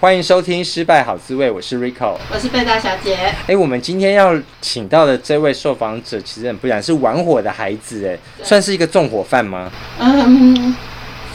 欢迎收听《失败好滋味》，我是 Rico，我是贝大小姐。哎，我们今天要请到的这位受访者，其实很不然，是玩火的孩子，哎，算是一个纵火犯吗？嗯，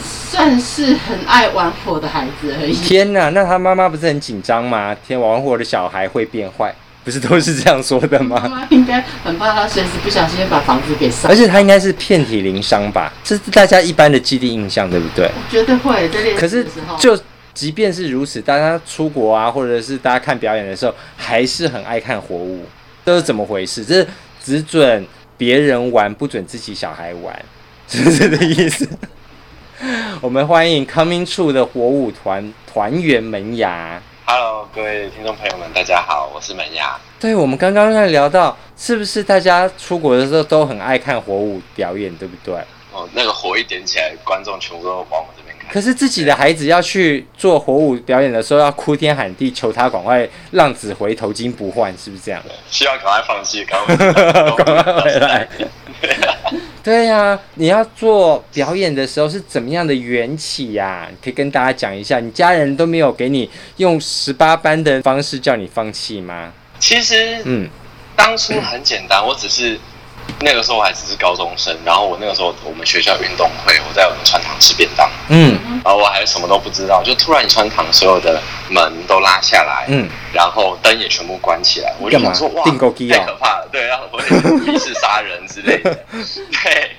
算是很爱玩火的孩子而已。天哪，那他妈妈不是很紧张吗？天，玩火的小孩会变坏。不是都是这样说的吗？妈妈应该很怕他随时不小心把房子给烧。而且他应该是遍体鳞伤吧？这是大家一般的既定印象，对不对？我觉得会。可是，就即便是如此，大家出国啊，或者是大家看表演的时候，还是很爱看火舞。这是怎么回事？这是只准别人玩，不准自己小孩玩，是不是这意思？我们欢迎 Coming True 的火舞团团员门牙。Hello，各位听众朋友们，大家好，我是门牙。对，我们刚刚在聊到，是不是大家出国的时候都很爱看火舞表演，对不对？哦，那个火一点起来，观众全部都往我这。可是自己的孩子要去做火舞表演的时候，要哭天喊地，求他赶快浪子回头金不换，是不是这样？需要赶快放弃，赶快回来。对呀、啊，你要做表演的时候是怎么样的缘起呀、啊？可以跟大家讲一下，你家人都没有给你用十八般的方式叫你放弃吗？其实，嗯，当初很简单，我只是那个时候我还只是高中生，然后我那个时候我们学校运动会，我在我们穿堂吃便当，嗯，然后我还什么都不知道，就突然穿堂所有的门都拉下来，嗯，然后灯也全部关起来，我就想说哇，太可怕了，对，然后我疑似杀人之类的，对。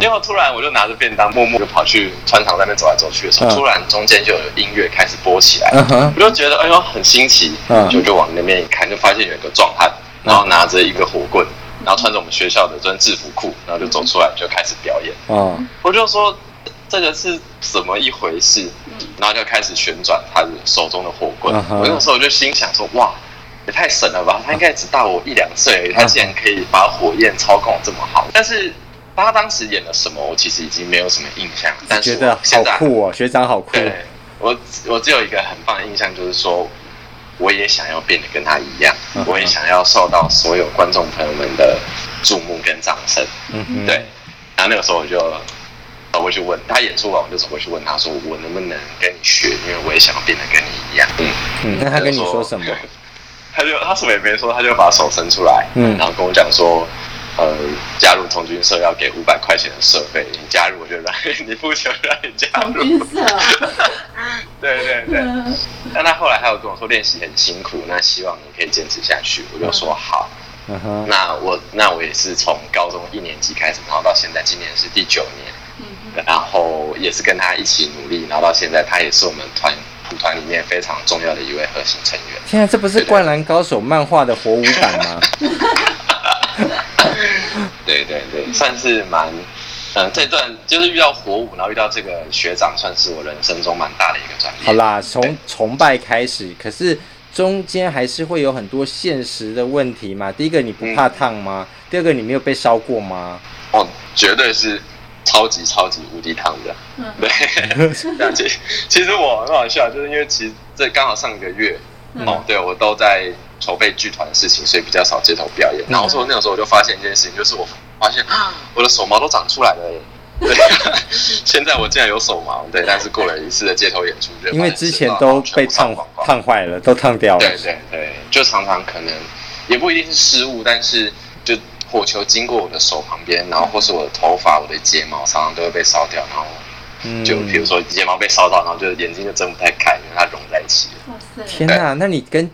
结果突然我就拿着便当，默默就跑去穿堂那边走来走去的时候，突然中间就有音乐开始播起来，我就觉得哎呦很新奇，就就往那边一看，就发现有一个壮汉，然后拿着一个火棍，然后穿着我们学校的这制服裤，然后就走出来就开始表演。我就说这个是怎么一回事？然后就开始旋转他的手中的火棍。我那时候就心想说哇，也太神了吧！他应该只大我一两岁而已，他竟然可以把火焰操控这么好，但是。他当时演了什么，我其实已经没有什么印象。但是我现在好酷哦，学长好酷。对，我我只有一个很棒的印象，就是说，我也想要变得跟他一样，我也想要受到所有观众朋友们的注目跟掌声。嗯嗯。对。然后那个时候我就走过去问他演出完，我就走过去问他说：“我能不能跟你学？因为我也想要变得跟你一样。”嗯嗯。那他跟你说什么？他就他什么也没说，他就把手伸出来，嗯，然后跟我讲说。呃，加入童军社要给五百块钱的社费，你加入我就让 你付钱让你加入。童军社。对 对对。但他后来还有跟我说练习很辛苦，那希望你可以坚持下去。我就说好。嗯哼。那我那我也是从高中一年级开始，然后到现在今年是第九年。嗯。然后也是跟他一起努力，然后到现在他也是我们团舞团里面非常重要的一位核心成员。现在这不是《灌篮高手》漫画的活舞版吗？对对对，算是蛮，嗯，这段就是遇到火舞，然后遇到这个学长，算是我人生中蛮大的一个转变。好啦，从崇拜开始，可是中间还是会有很多现实的问题嘛。第一个，你不怕烫吗？嗯、第二个，你没有被烧过吗？哦，绝对是超级超级无敌烫的。嗯，对。其实其实我很好笑，就是因为其实这刚好上个月，嗯、哦，对我都在。筹备剧团的事情，所以比较少街头表演。然后说那个时候我就发现一件事情，就是我发现 我的手毛都长出来了。对，现在我竟然有手毛。对，但是过了一次的街头演出，因为之前都被烫烫坏了，都烫掉了。对对对，就常常可能也不一定是失误，但是就火球经过我的手旁边，然后或是我的头发、我的睫毛，常常都会被烧掉。然后就比如说睫毛被烧到，然后就眼睛就睁不太开，因为它融在一起了。天哪，那你跟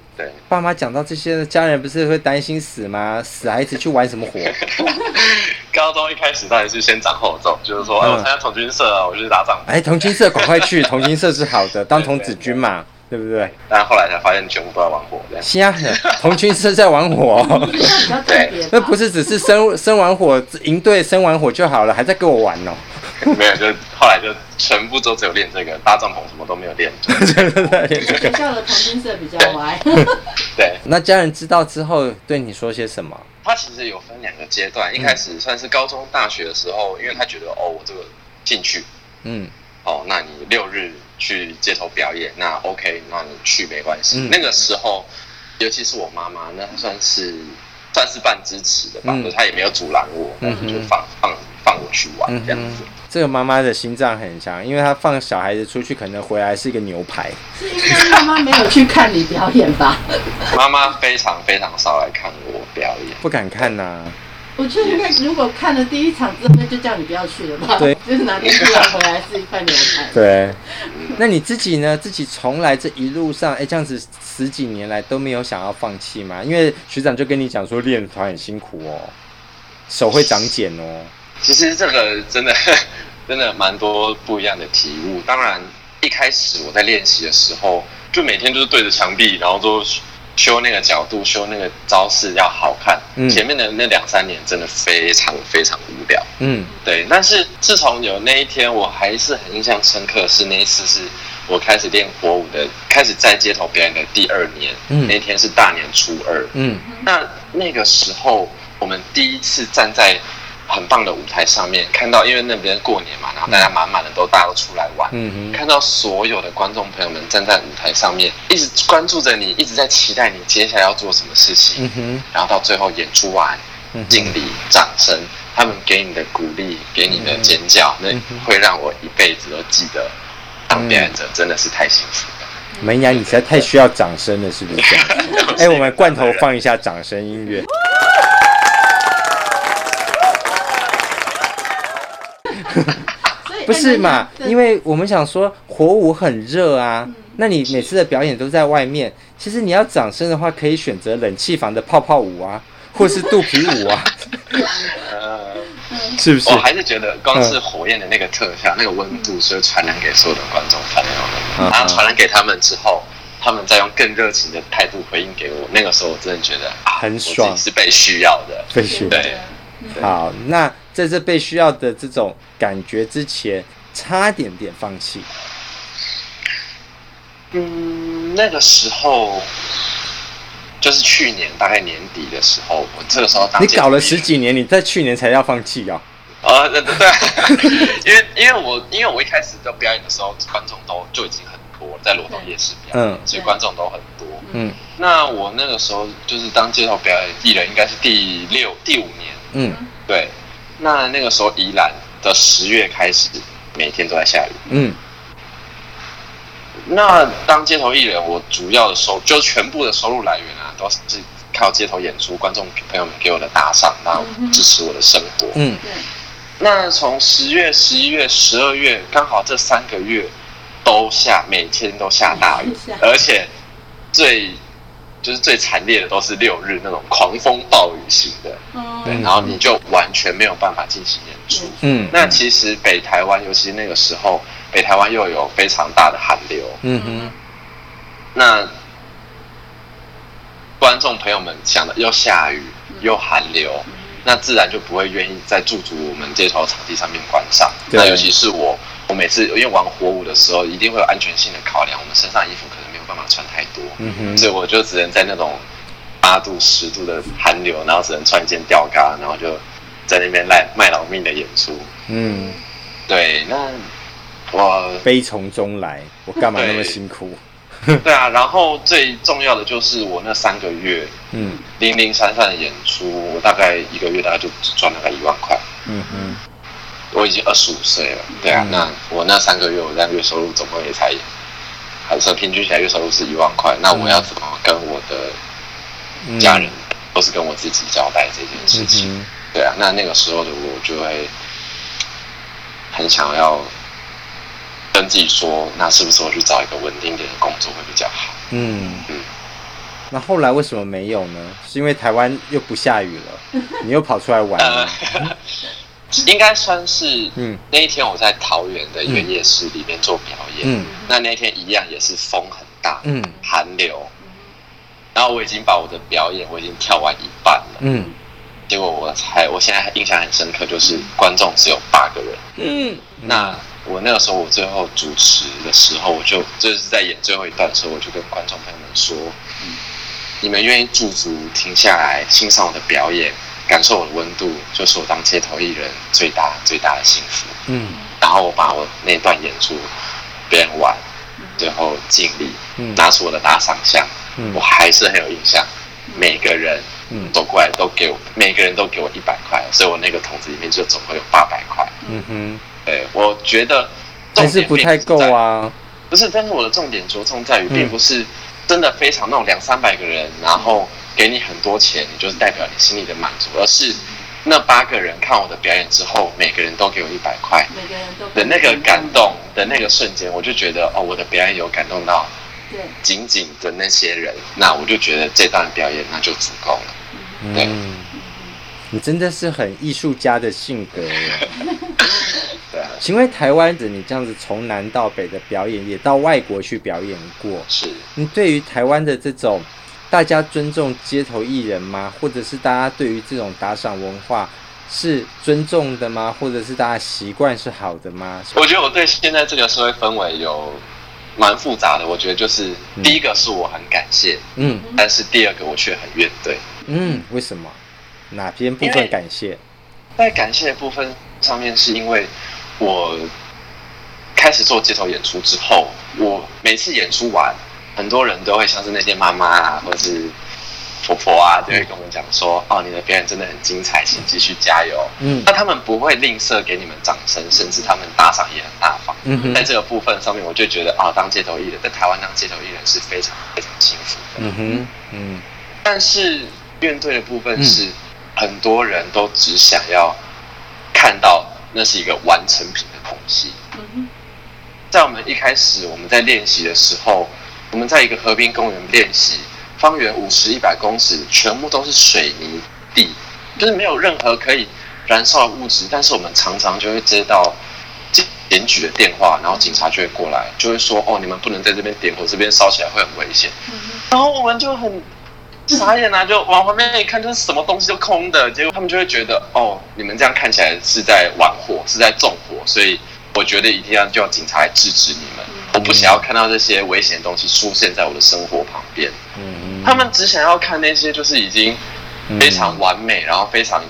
爸妈讲到这些，家人不是会担心死吗？死孩子去玩什么火？高中一开始当然是先斩后奏，就是说，哎，我参加童军社啊，我就去打仗。哎，童军社赶快去，童军社是好的，当童子军嘛，对不对？但后来才发现全部都在玩火。是啊，童军社在玩火。对，那不是只是生生完火，营队生完火就好了，还在跟我玩哦。没有，就是后来来就全部都只有练这个，搭帐篷什么都没有练。学校的同心社比较歪。对，那家人知道之后对你说些什么？他其实有分两个阶段，一开始算是高中、大学的时候，因为他觉得哦，我这个兴趣，嗯，哦，那你六日去街头表演，那 OK，那你去没关系。嗯、那个时候，尤其是我妈妈，那算是算是半支持的吧，嗯、他也没有阻拦我，就放放放我去玩这样子。这个妈妈的心脏很强，因为她放小孩子出去，可能回来是一个牛排。是因为妈妈没有去看你表演吧？妈妈非常非常少来看我表演，不敢看呐、啊。我觉得应该如果看了第一场之后，那就叫你不要去了吧。对，就是哪天突然回来是一块牛排。对，那你自己呢？自己从来这一路上，哎，这样子十几年来都没有想要放弃吗？因为学长就跟你讲说，练团很辛苦哦，手会长茧哦。其实这个真的 真的蛮多不一样的体悟。当然，一开始我在练习的时候，就每天就是对着墙壁，然后都修那个角度，修那个招式要好看。嗯。前面的那两三年真的非常非常无聊。嗯。对。但是自从有那一天，我还是很印象深刻，是那一次是我开始练火舞的，开始在街头表演的第二年。嗯。那天是大年初二。嗯。那那个时候，我们第一次站在。很棒的舞台上面看到，因为那边过年嘛，然后大家满满的都大家都出来玩，嗯哼，看到所有的观众朋友们站在舞台上面，一直关注着你，一直在期待你接下来要做什么事情，嗯哼，然后到最后演出完，敬礼、掌声，他们给你的鼓励，给你的尖叫，那会让我一辈子都记得。当表演者真的是太幸福了。门牙，你实在太需要掌声了，是不是这样？哎，我们罐头放一下掌声音乐。不是嘛？因为我们想说火舞很热啊，那你每次的表演都在外面，其实你要掌声的话，可以选择冷气房的泡泡舞啊，或是肚皮舞啊。呃，是不是？我还是觉得光是火焰的那个特效、那个温度，所以传染给所有的观众朋友们。然后传染给他们之后，他们再用更热情的态度回应给我。那个时候，我真的觉得很爽，是被需要的，被需要。对，好，那。在这被需要的这种感觉之前，差点点放弃。嗯，那个时候就是去年大概年底的时候，我这个时候当你搞了十几年，你在去年才要放弃啊？啊，对对对，因为因为我因为我一开始在表演的时候，观众都就已经很多，在罗东夜市表演，嗯，所以观众都很多。嗯，那我那个时候就是当街头表演艺人，应该是第六、第五年。嗯，对。那那个时候，宜兰的十月开始，每天都在下雨。嗯。那当街头艺人，我主要的收就全部的收入来源啊，都是靠街头演出，观众朋友们给我的打赏，然后支持我的生活。嗯。那从十月、十一月、十二月，刚好这三个月都下，每天都下大雨，而且最。就是最惨烈的都是六日那种狂风暴雨型的，嗯、对，然后你就完全没有办法进行演出。嗯，那其实北台湾，尤其那个时候，北台湾又有非常大的寒流。嗯哼，那观众朋友们想的又下雨又寒流，那自然就不会愿意在驻足我们街头场地上面观赏。那尤其是我，我每次因为玩火舞的时候，一定会有安全性的考量，我们身上衣服可能没有。办法穿太多，嗯哼，所以我就只能在那种八度、十度的寒流，然后只能穿一件吊嘎，然后就在那边卖卖老命的演出。嗯，对，那我悲从中来，我干嘛那么辛苦？对，啊，然后最重要的就是我那三个月，嗯，零零散散的演出，我大概一个月大概就只赚大概一万块。嗯嗯，我已经二十五岁了，对啊，嗯、那我那三个月我在月收入总共也才。还是平均起来月收入是一万块，那我要怎么跟我的家人，都是跟我自己交代这件事情？嗯、对啊，那那个时候的我就会很想要跟自己说，那是不是我去找一个稳定点的工作会比较好？嗯嗯。那后来为什么没有呢？是因为台湾又不下雨了，你又跑出来玩了？呃 应该算是，嗯，那一天我在桃园的一个夜市里面做表演，嗯，那那天一样也是风很大，嗯，寒流，然后我已经把我的表演我已经跳完一半了，嗯，结果我才，我现在印象很深刻，就是观众只有八个人，嗯，那我那个时候我最后主持的时候，我就就是在演最后一段的时候，我就跟观众朋友们说，嗯，你们愿意驻足停下来欣赏我的表演，感受我的温度，就是我当街头艺人最大最大的幸福。嗯，然后我把我那段演出表演完，最后尽力，嗯，拿出我的大赏项，嗯，我还是很有印象，每个人。嗯，走过来都给我，每个人都给我一百块，所以我那个桶子里面就总共有八百块。嗯哼，对，我觉得还是不太够啊。不是，但是我的重点着重在于，并不是真的非常那种两三百个人，然后给你很多钱，你就是代表你心里的满足，而是那八个人看我的表演之后，每个人都给我一百块，每个人都的那个感动的那个瞬间，我就觉得哦，我的表演有感动到仅仅的那些人，那我就觉得这段表演那就足够了。嗯，你真的是很艺术家的性格耶。对啊，请问台湾的你这样子从南到北的表演，也到外国去表演过。是，你对于台湾的这种大家尊重街头艺人吗？或者是大家对于这种打赏文化是尊重的吗？或者是大家习惯是好的吗？我觉得我对现在这个社会氛围有蛮复杂的。我觉得就是第一个是我很感谢，嗯，但是第二个我却很怨怼。嗯，为什么？哪边部分感谢？在感谢的部分上面，是因为我开始做街头演出之后，我每次演出完，很多人都会像是那些妈妈啊，或者是婆婆啊，就会跟我们讲说：“哦，你的表演真的很精彩，请继续加油。”嗯，那他们不会吝啬给你们掌声，甚至他们打赏也很大方。嗯哼，在这个部分上面，我就觉得啊、哦，当街头艺人，在台湾当街头艺人是非常非常幸福的。嗯哼，嗯，但是。怨怼的部分是，很多人都只想要看到那是一个完成品的东西。在我们一开始我们在练习的时候，我们在一个河滨公园练习，方圆五十、一百公尺全部都是水泥地，就是没有任何可以燃烧的物质。但是我们常常就会接到检举的电话，然后警察就会过来，就会说：“哦，你们不能在这边点火，这边烧起来会很危险。”然后我们就很。傻眼啊！就往旁边一看，就是什么东西都空的。结果他们就会觉得，哦，你们这样看起来是在玩火，是在纵火，所以我觉得一定要叫警察来制止你们。我不想要看到这些危险的东西出现在我的生活旁边。嗯，他们只想要看那些就是已经非常完美，然后非常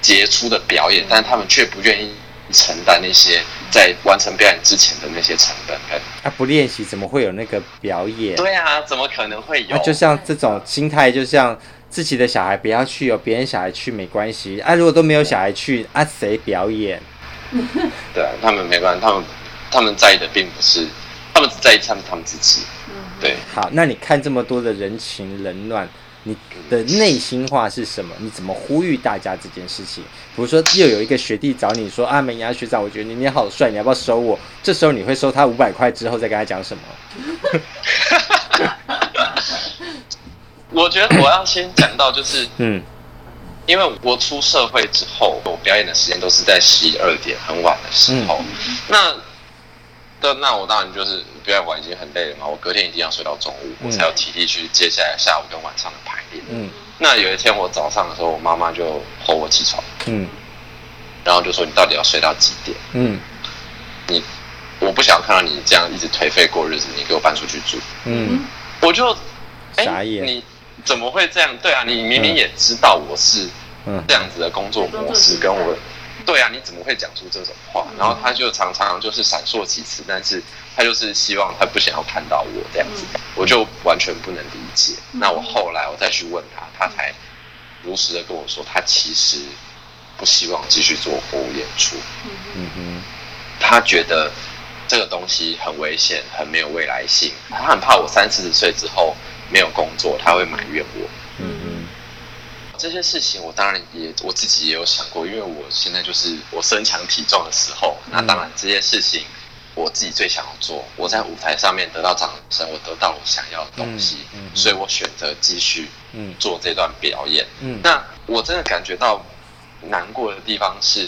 杰出的表演，但他们却不愿意承担那些在完成表演之前的那些成本。他、啊、不练习怎么会有那个表演？对啊，怎么可能会有？啊、就像这种心态，就像自己的小孩不要去，有别人小孩去没关系。啊，如果都没有小孩去，啊，谁表演？对啊，他们没办法，他们他们在意的并不是，他们只在意他们他们自己。对，好，那你看这么多的人情冷暖。你的内心话是什么？你怎么呼吁大家这件事情？比如说，又有一个学弟找你说：“啊，美牙学长，我觉得你你好帅，你要不要收我？”这时候你会收他五百块之后再跟他讲什么？我觉得我要先讲到就是，嗯，因为我出社会之后，我表演的时间都是在十一二点很晚的时候，嗯、那。那那我当然就是表演完已经很累了嘛，我隔天一定要睡到中午，我才有体力去接下来下午跟晚上的排练。嗯，那有一天我早上的时候，我妈妈就吼我起床，嗯，然后就说，你到底要睡到几点？嗯，你我不想看到你这样一直颓废过日子，你给我搬出去住。嗯，我就哎，欸、你怎么会这样？对啊，你明明也知道我是这样子的工作模式，跟我。对啊，你怎么会讲出这种话？然后他就常常就是闪烁其词，但是他就是希望他不想要看到我这样子，我就完全不能理解。那我后来我再去问他，他才如实的跟我说，他其实不希望继续做火舞演出。嗯哼，他觉得这个东西很危险，很没有未来性，他很怕我三四十岁之后没有工作，他会埋怨我。这些事情我当然也我自己也有想过，因为我现在就是我身强体壮的时候，那当然这些事情我自己最想要做。我在舞台上面得到掌声，我得到我想要的东西，所以我选择继续做这段表演。那我真的感觉到难过的地方是，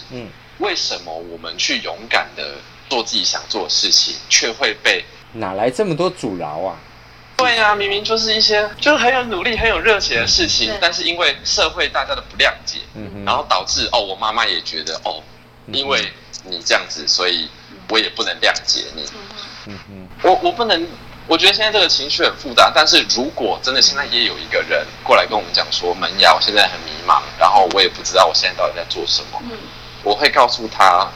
为什么我们去勇敢的做自己想做的事情，却会被哪来这么多阻挠啊？对呀、啊，明明就是一些就是很有努力、很有热血的事情，但是因为社会大家的不谅解，然后导致哦，我妈妈也觉得哦，因为你这样子，所以我也不能谅解你。嗯嗯，我我不能，我觉得现在这个情绪很复杂。但是如果真的现在也有一个人过来跟我们讲说，门牙，我现在很迷茫，然后我也不知道我现在到底在做什么。嗯，我会告诉他，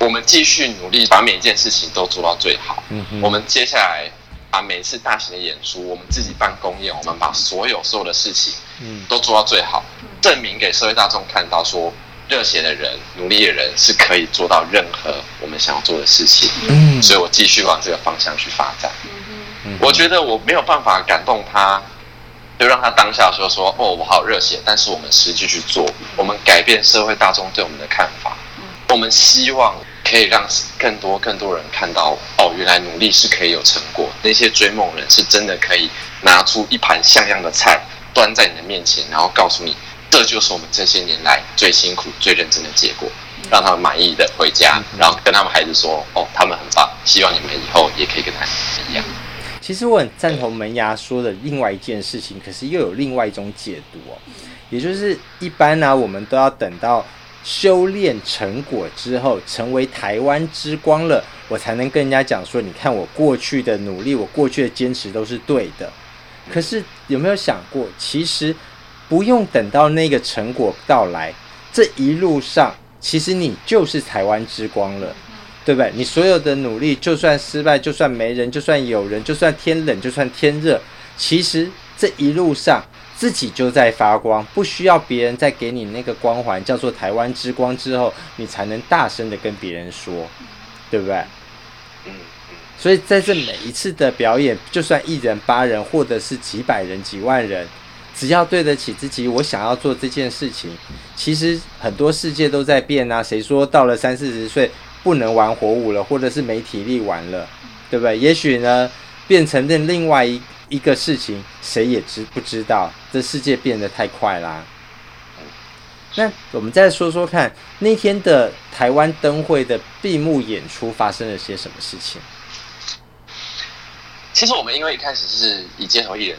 我们继续努力，把每一件事情都做到最好。嗯哼，我们接下来把每次大型的演出，我们自己办公演，我们把所有所有的事情，嗯，都做到最好，证明给社会大众看到说。热血的人，努力的人是可以做到任何我们想要做的事情。嗯，所以我继续往这个方向去发展。嗯，我觉得我没有办法感动他，就让他当下说说哦，我好热血。但是我们实际去做，我们改变社会大众对我们的看法。我们希望可以让更多更多人看到哦，原来努力是可以有成果。那些追梦人是真的可以拿出一盘像样的菜端在你的面前，然后告诉你。这就是我们这些年来最辛苦、最认真的结果，让他们满意的回家，然后跟他们孩子说：“哦，他们很棒，希望你们以后也可以跟他们一样。”其实我很赞同门牙说的另外一件事情，可是又有另外一种解读哦，也就是一般呢、啊，我们都要等到修炼成果之后，成为台湾之光了，我才能跟人家讲说：“你看我过去的努力，我过去的坚持都是对的。”可是有没有想过，其实？不用等到那个成果到来，这一路上其实你就是台湾之光了，对不对？你所有的努力，就算失败，就算没人，就算有人，就算天冷，就算天热，其实这一路上自己就在发光，不需要别人再给你那个光环，叫做台湾之光之后，你才能大声的跟别人说，对不对？嗯所以在这每一次的表演，就算一人、八人，或者是几百人、几万人。只要对得起自己，我想要做这件事情。其实很多世界都在变啊，谁说到了三四十岁不能玩火舞了，或者是没体力玩了，对不对？也许呢，变成另另外一一个事情，谁也知不知道？这世界变得太快啦。那我们再说说看，那天的台湾灯会的闭幕演出发生了些什么事情？其实我们因为一开始是以街头艺人。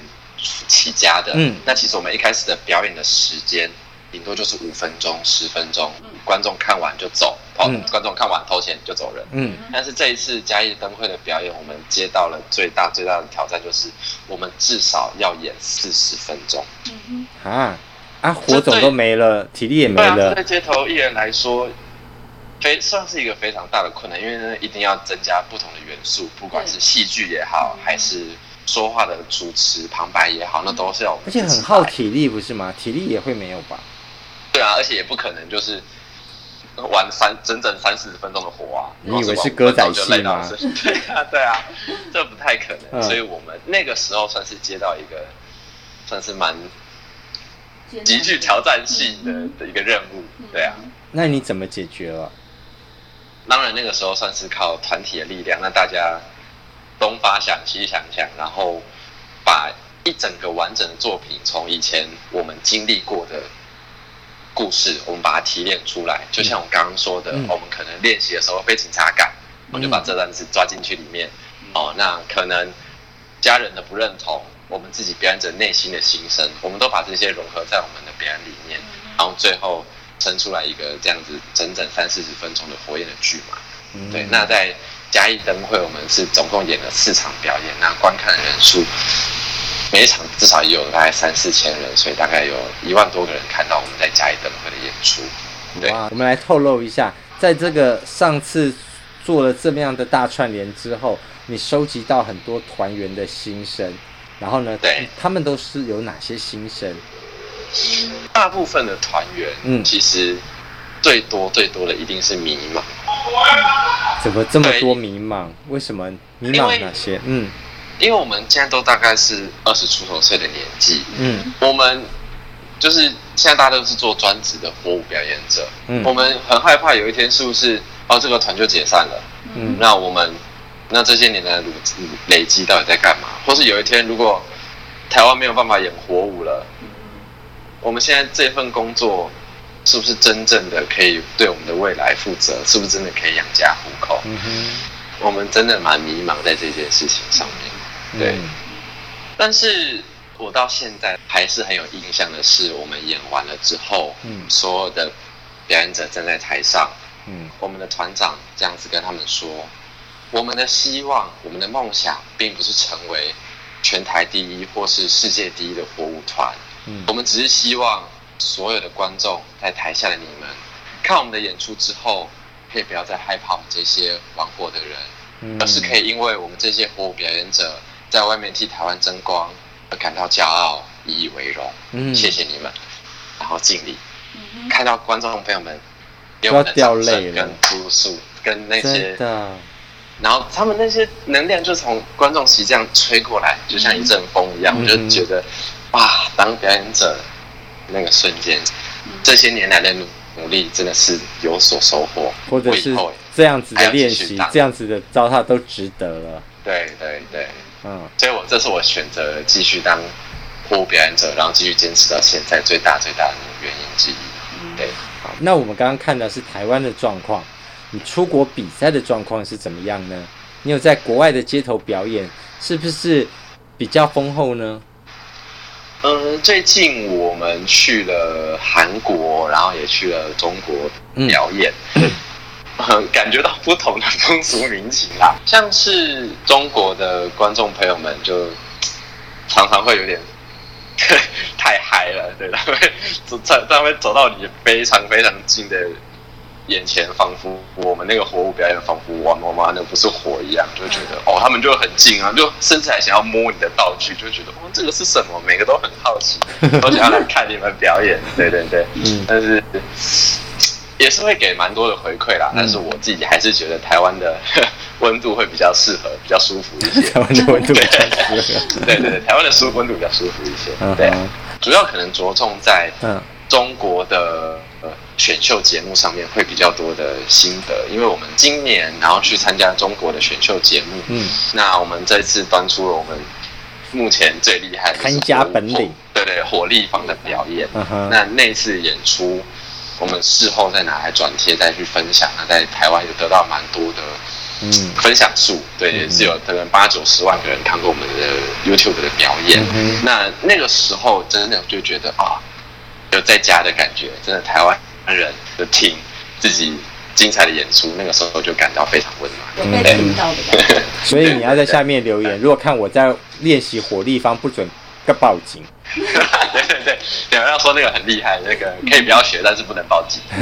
起家的，嗯，那其实我们一开始的表演的时间，顶多就是五分钟、十分钟，观众看完就走，哦，观众看完投钱就走人，嗯。但是这一次嘉义灯会的表演，我们接到了最大最大的挑战，就是我们至少要演四十分钟，嗯哼，啊啊，火种都没了，体力也没了，对街头艺人来说，非算是一个非常大的困难，因为呢，一定要增加不同的元素，不管是戏剧也好，还是。说话的主持旁白也好，那都是要，而且很耗体力，不是吗？体力也会没有吧？对啊，而且也不可能就是玩三整整三四十分钟的活啊！你以为是歌仔戏吗？对啊，对啊，这不太可能。嗯、所以我们那个时候算是接到一个算是蛮极具挑战性的的一个任务，对啊。那你怎么解决了？当然那个时候算是靠团体的力量，那大家。东发想，西想想，然后把一整个完整的作品，从以前我们经历过的故事，我们把它提炼出来。就像我刚刚说的，嗯、我们可能练习的时候被警察赶，我们就把这段子抓进去里面。嗯、哦，那可能家人的不认同，我们自己表演者内心的心声，我们都把这些融合在我们的表演里面，然后最后生出来一个这样子整整三四十分钟的火焰的剧嘛。嗯、对，那在。嘉义灯会，我们是总共演了四场表演，那观看的人数每一场至少也有大概三四千人，所以大概有一万多个人看到我们在嘉义灯会的演出。对，我们来透露一下，在这个上次做了这么样的大串联之后，你收集到很多团员的心声，然后呢，对，他们都是有哪些心声？大部分的团员，嗯，其实最多最多的一定是迷茫。怎么这么多迷茫？为什么迷茫哪些？嗯，因为我们现在都大概是二十出头岁的年纪，嗯，我们就是现在大家都是做专职的火舞表演者，嗯，我们很害怕有一天是不是哦这个团就解散了，嗯，那我们那这些年的累累积到底在干嘛？或是有一天如果台湾没有办法演火舞了，我们现在这份工作。是不是真正的可以对我们的未来负责？是不是真的可以养家糊口？嗯哼，我们真的蛮迷茫在这件事情上面。对，嗯、但是我到现在还是很有印象的是，我们演完了之后，嗯，所有的表演者站在台上，嗯，我们的团长这样子跟他们说，我们的希望，我们的梦想，并不是成为全台第一或是世界第一的火舞团。嗯，我们只是希望所有的观众在台下的你们，看我们的演出之后，可以不要再害怕我们这些玩火的人，嗯，而是可以因为我们这些火舞表演者在外面替台湾争光而感到骄傲，以以为荣。嗯，谢谢你们，然后敬礼。嗯，看到观众朋友们。要掉泪了，跟哭诉，跟那些，然后他们那些能量就从观众席这样吹过来，就像一阵风一样，我就觉得，哇，当表演者那个瞬间，这些年来的努努力真的是有所收获，或者是这样子的练习，这样子的糟蹋都值得了。对对对，嗯，所以我这是我选择继续当火舞表演者，然后继续坚持到现在最大最大的原因之一，对。好那我们刚刚看的是台湾的状况，你出国比赛的状况是怎么样呢？你有在国外的街头表演，是不是比较丰厚呢？嗯，最近我们去了韩国，然后也去了中国表演，嗯，嗯，感觉到不同的风俗民情啦。像是中国的观众朋友们，就常常会有点。太嗨了，对，他会 走，他会走到你非常非常近的眼前，仿佛我们那个火舞表演，仿佛玩玩玩的不是火一样，就会觉得哦，他们就很近啊，就甚至还想要摸你的道具，就觉得哦，这个是什么？每个都很好奇，都想要来看你们表演，对对对，嗯，但是。也是会给蛮多的回馈啦，但是我自己还是觉得台湾的 温度会比较适合，比较舒服一些。台湾的温度比较适合，对对对，台湾的舒温度比较舒服一些。对，主要可能着重在中国的选秀节目上面会比较多的心得，因为我们今年然后去参加中国的选秀节目，嗯，那我们这次端出了我们目前最厉害的看家本领，对对，火力方的表演，那那次演出。我们事后再拿来转贴，再去分享。那在台湾也得到蛮多的嗯分享数，对，也是有可能八九十万个人看过我们的 YouTube 的表演。嗯、那那个时候真的就觉得啊，有在家的感觉，真的台湾人的听自己精彩的演出，那个时候就感到非常温暖，有被听到的感觉。所以你要在下面留言，如果看我在练习火力方不准。个报警，对 对对，有人要说那个很厉害，那个可以不要学，但是不能报警。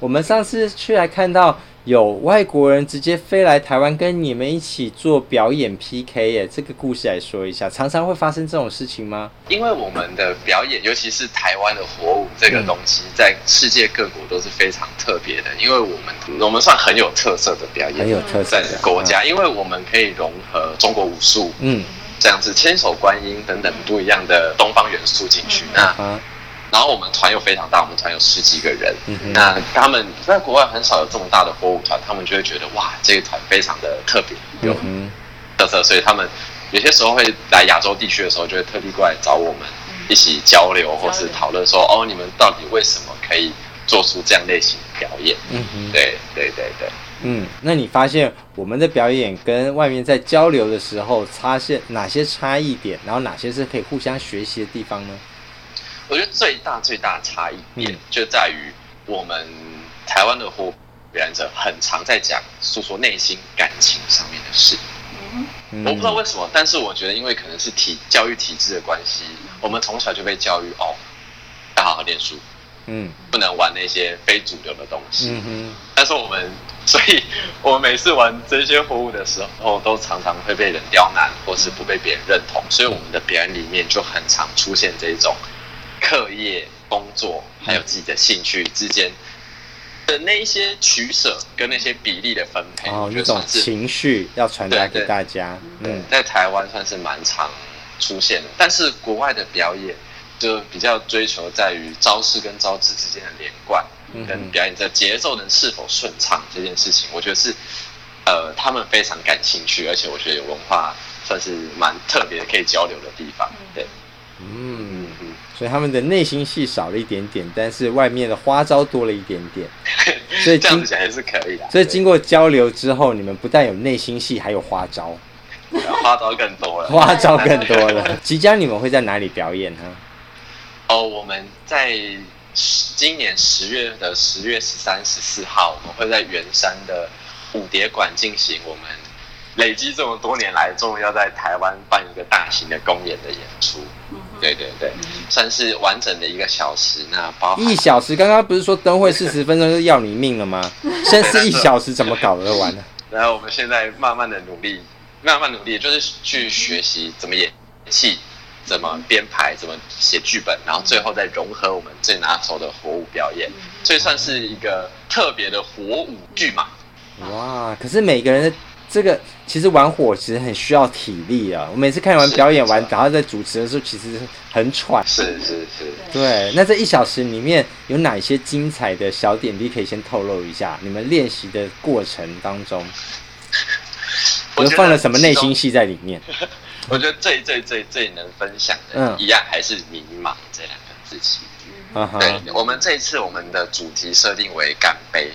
我们上次去来看到有外国人直接飞来台湾跟你们一起做表演 PK 耶，这个故事来说一下，常常会发生这种事情吗？因为我们的表演，尤其是台湾的火舞这个东西，在世界各国都是非常特别的，因为我们我们算很有特色的表演，很有特色的国家，因为我们可以融合中国武术，嗯。这样子千手观音等等不一样的东方元素进去，那然后我们团又非常大，我们团有十几个人，那他们在国外很少有这么大的火舞团，他们就会觉得哇，这个团非常的特别有特色，所以他们有些时候会来亚洲地区的时候，就会特地过来找我们一起交流或是讨论说，哦，你们到底为什么可以做出这样类型的表演？嗯哼，对对对对。嗯，那你发现我们的表演跟外面在交流的时候，发现哪些差异点，然后哪些是可以互相学习的地方呢？我觉得最大最大的差异点就在于我们台湾的活表演者很常在讲诉说内心感情上面的事。嗯，我不知道为什么，但是我觉得因为可能是体教育体制的关系，我们从小就被教育哦，要好好念书。嗯，不能玩那些非主流的东西。嗯哼，但是我们，所以我们每次玩这些活物的时候，都常常会被人刁难，或是不被别人认同。所以我们的表演里面就很常出现这种课业、工作还有自己的兴趣之间的那一些取舍跟那些比例的分配。哦，那种情绪要传达给大家。嗯，在台湾算是蛮常出现的，但是国外的表演。就比较追求在于招式跟招式之间的连贯，跟表演的节奏能是否顺畅这件事情，我觉得是呃他们非常感兴趣，而且我觉得有文化算是蛮特别的可以交流的地方。对，嗯，所以他们的内心戏少了一点点，但是外面的花招多了一点点，所以 这样子讲也是可以的。所以经过交流之后，你们不但有内心戏，还有花招，花招更多了，花招更多了。即将你们会在哪里表演呢？哦，我们在今年十月的十月十三、十四号，我们会在圆山的舞蝶馆进行我们累积这么多年来，终于要在台湾办一个大型的公演的演出。对对对，算是完整的一个小时。那包一小时，刚刚不是说灯会四十分钟就要你命了吗？现在是一小时，怎么搞得完呢？然后我们现在慢慢的努力，慢慢努力，就是去学习怎么演戏，怎么编排，怎么写剧本，然后最后再融合我们最拿手的火舞表演，所以算是一个特别的火舞剧嘛。哇！可是每个人的。这个其实玩火其实很需要体力啊！我每次看完表演完，然后在主持的时候，其实很喘。是是是。对，那这一小时里面有哪些精彩的小点滴可以先透露一下？你们练习的过程当中，我们放了什么内心戏在里面？我觉得最最最最能分享的，嗯，一样还是迷茫这两个字词。嗯哼。对，我们这一次我们的主题设定为干杯。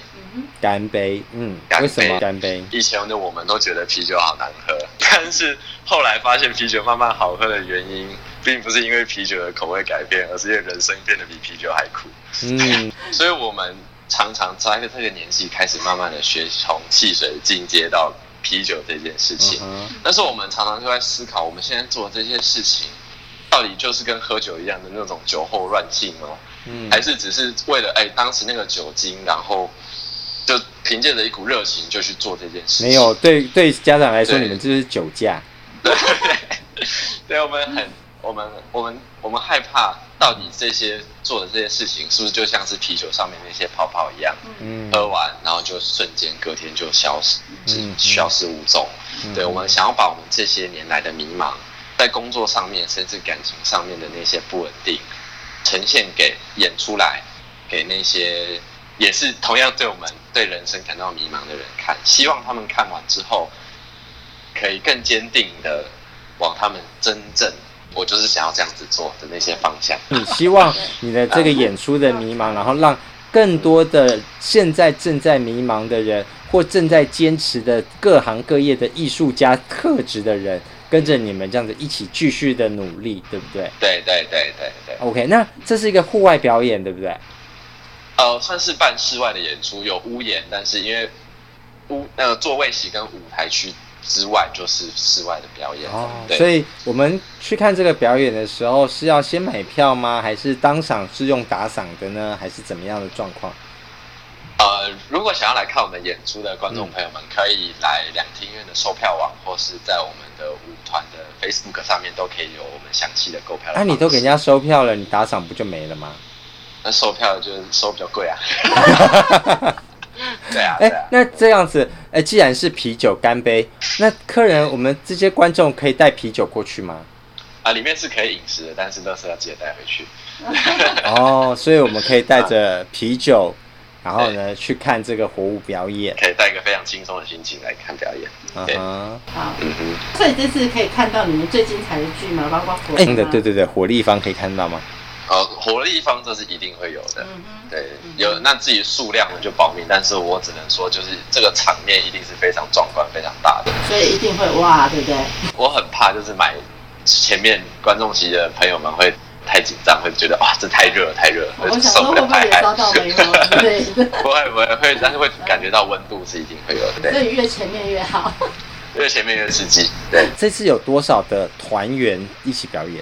干杯，嗯，为什么干杯？以前的我们都觉得啤酒好难喝，但是后来发现啤酒慢慢好喝的原因，并不是因为啤酒的口味改变，而是因为人生变得比啤酒还苦。嗯，所以我们常常在这个年纪开始慢慢的学从汽水进阶到啤酒这件事情。嗯、但是我们常常就在思考，我们现在做的这些事情，到底就是跟喝酒一样的那种酒后乱性吗？嗯，还是只是为了哎、欸、当时那个酒精，然后。就凭借着一股热情就去做这件事。没有，对对家长来说，你们这是酒驾。对，对，我们很，我们我们我们害怕，到底这些做的这些事情，是不是就像是啤酒上面那些泡泡一样？嗯。喝完，然后就瞬间隔天就消失，嗯，消失无踪。嗯、对，我们想要把我们这些年来的迷茫，在工作上面，甚至感情上面的那些不稳定，呈现给演出来，给那些。也是同样对我们对人生感到迷茫的人看，希望他们看完之后，可以更坚定的往他们真正我就是想要这样子做的那些方向。你希望 你的这个演出的迷茫，然后让更多的现在正在迷茫的人，或正在坚持的各行各业的艺术家特质的人，跟着你们这样子一起继续的努力，对不对？对对对对对。OK，那这是一个户外表演，对不对？呃，算是半室外的演出，有屋檐，但是因为屋那个座位席跟舞台区之外就是室外的表演。哦，所以我们去看这个表演的时候，是要先买票吗？还是当场是用打赏的呢？还是怎么样的状况？呃，如果想要来看我们演出的观众朋友们，可以来两厅院的售票网，或是在我们的舞团的 Facebook 上面都可以有我们详细的购票的。那、啊、你都给人家收票了，你打赏不就没了吗？那售票就是收比较贵啊。对啊，哎、欸，那这样子，哎、欸，既然是啤酒干杯，那客人我们这些观众可以带啤酒过去吗？啊，里面是可以饮食的，但是都是要记得带回去。哦，所以我们可以带着啤酒，然后呢去看这个活物表演，可以带一个非常轻松的心情来看表演。对嗯哼，好，嗯哼。所以这次可以看到你们最精彩的剧吗？包括火力？的、欸，对对对，火力方可以看到吗？呃，活力方这是一定会有的，对，有那至于数量就保密，但是我只能说，就是这个场面一定是非常壮观、非常大的，所以一定会哇，对不对？我很怕就是买前面观众席的朋友们会太紧张，会觉得哇，这太热了，太热了，我想说会不会也遭到雷吗？对，不会不会会，但是会感觉到温度是一定会有的，对，所以越前面越好，越前面越刺激。对，这次有多少的团员一起表演？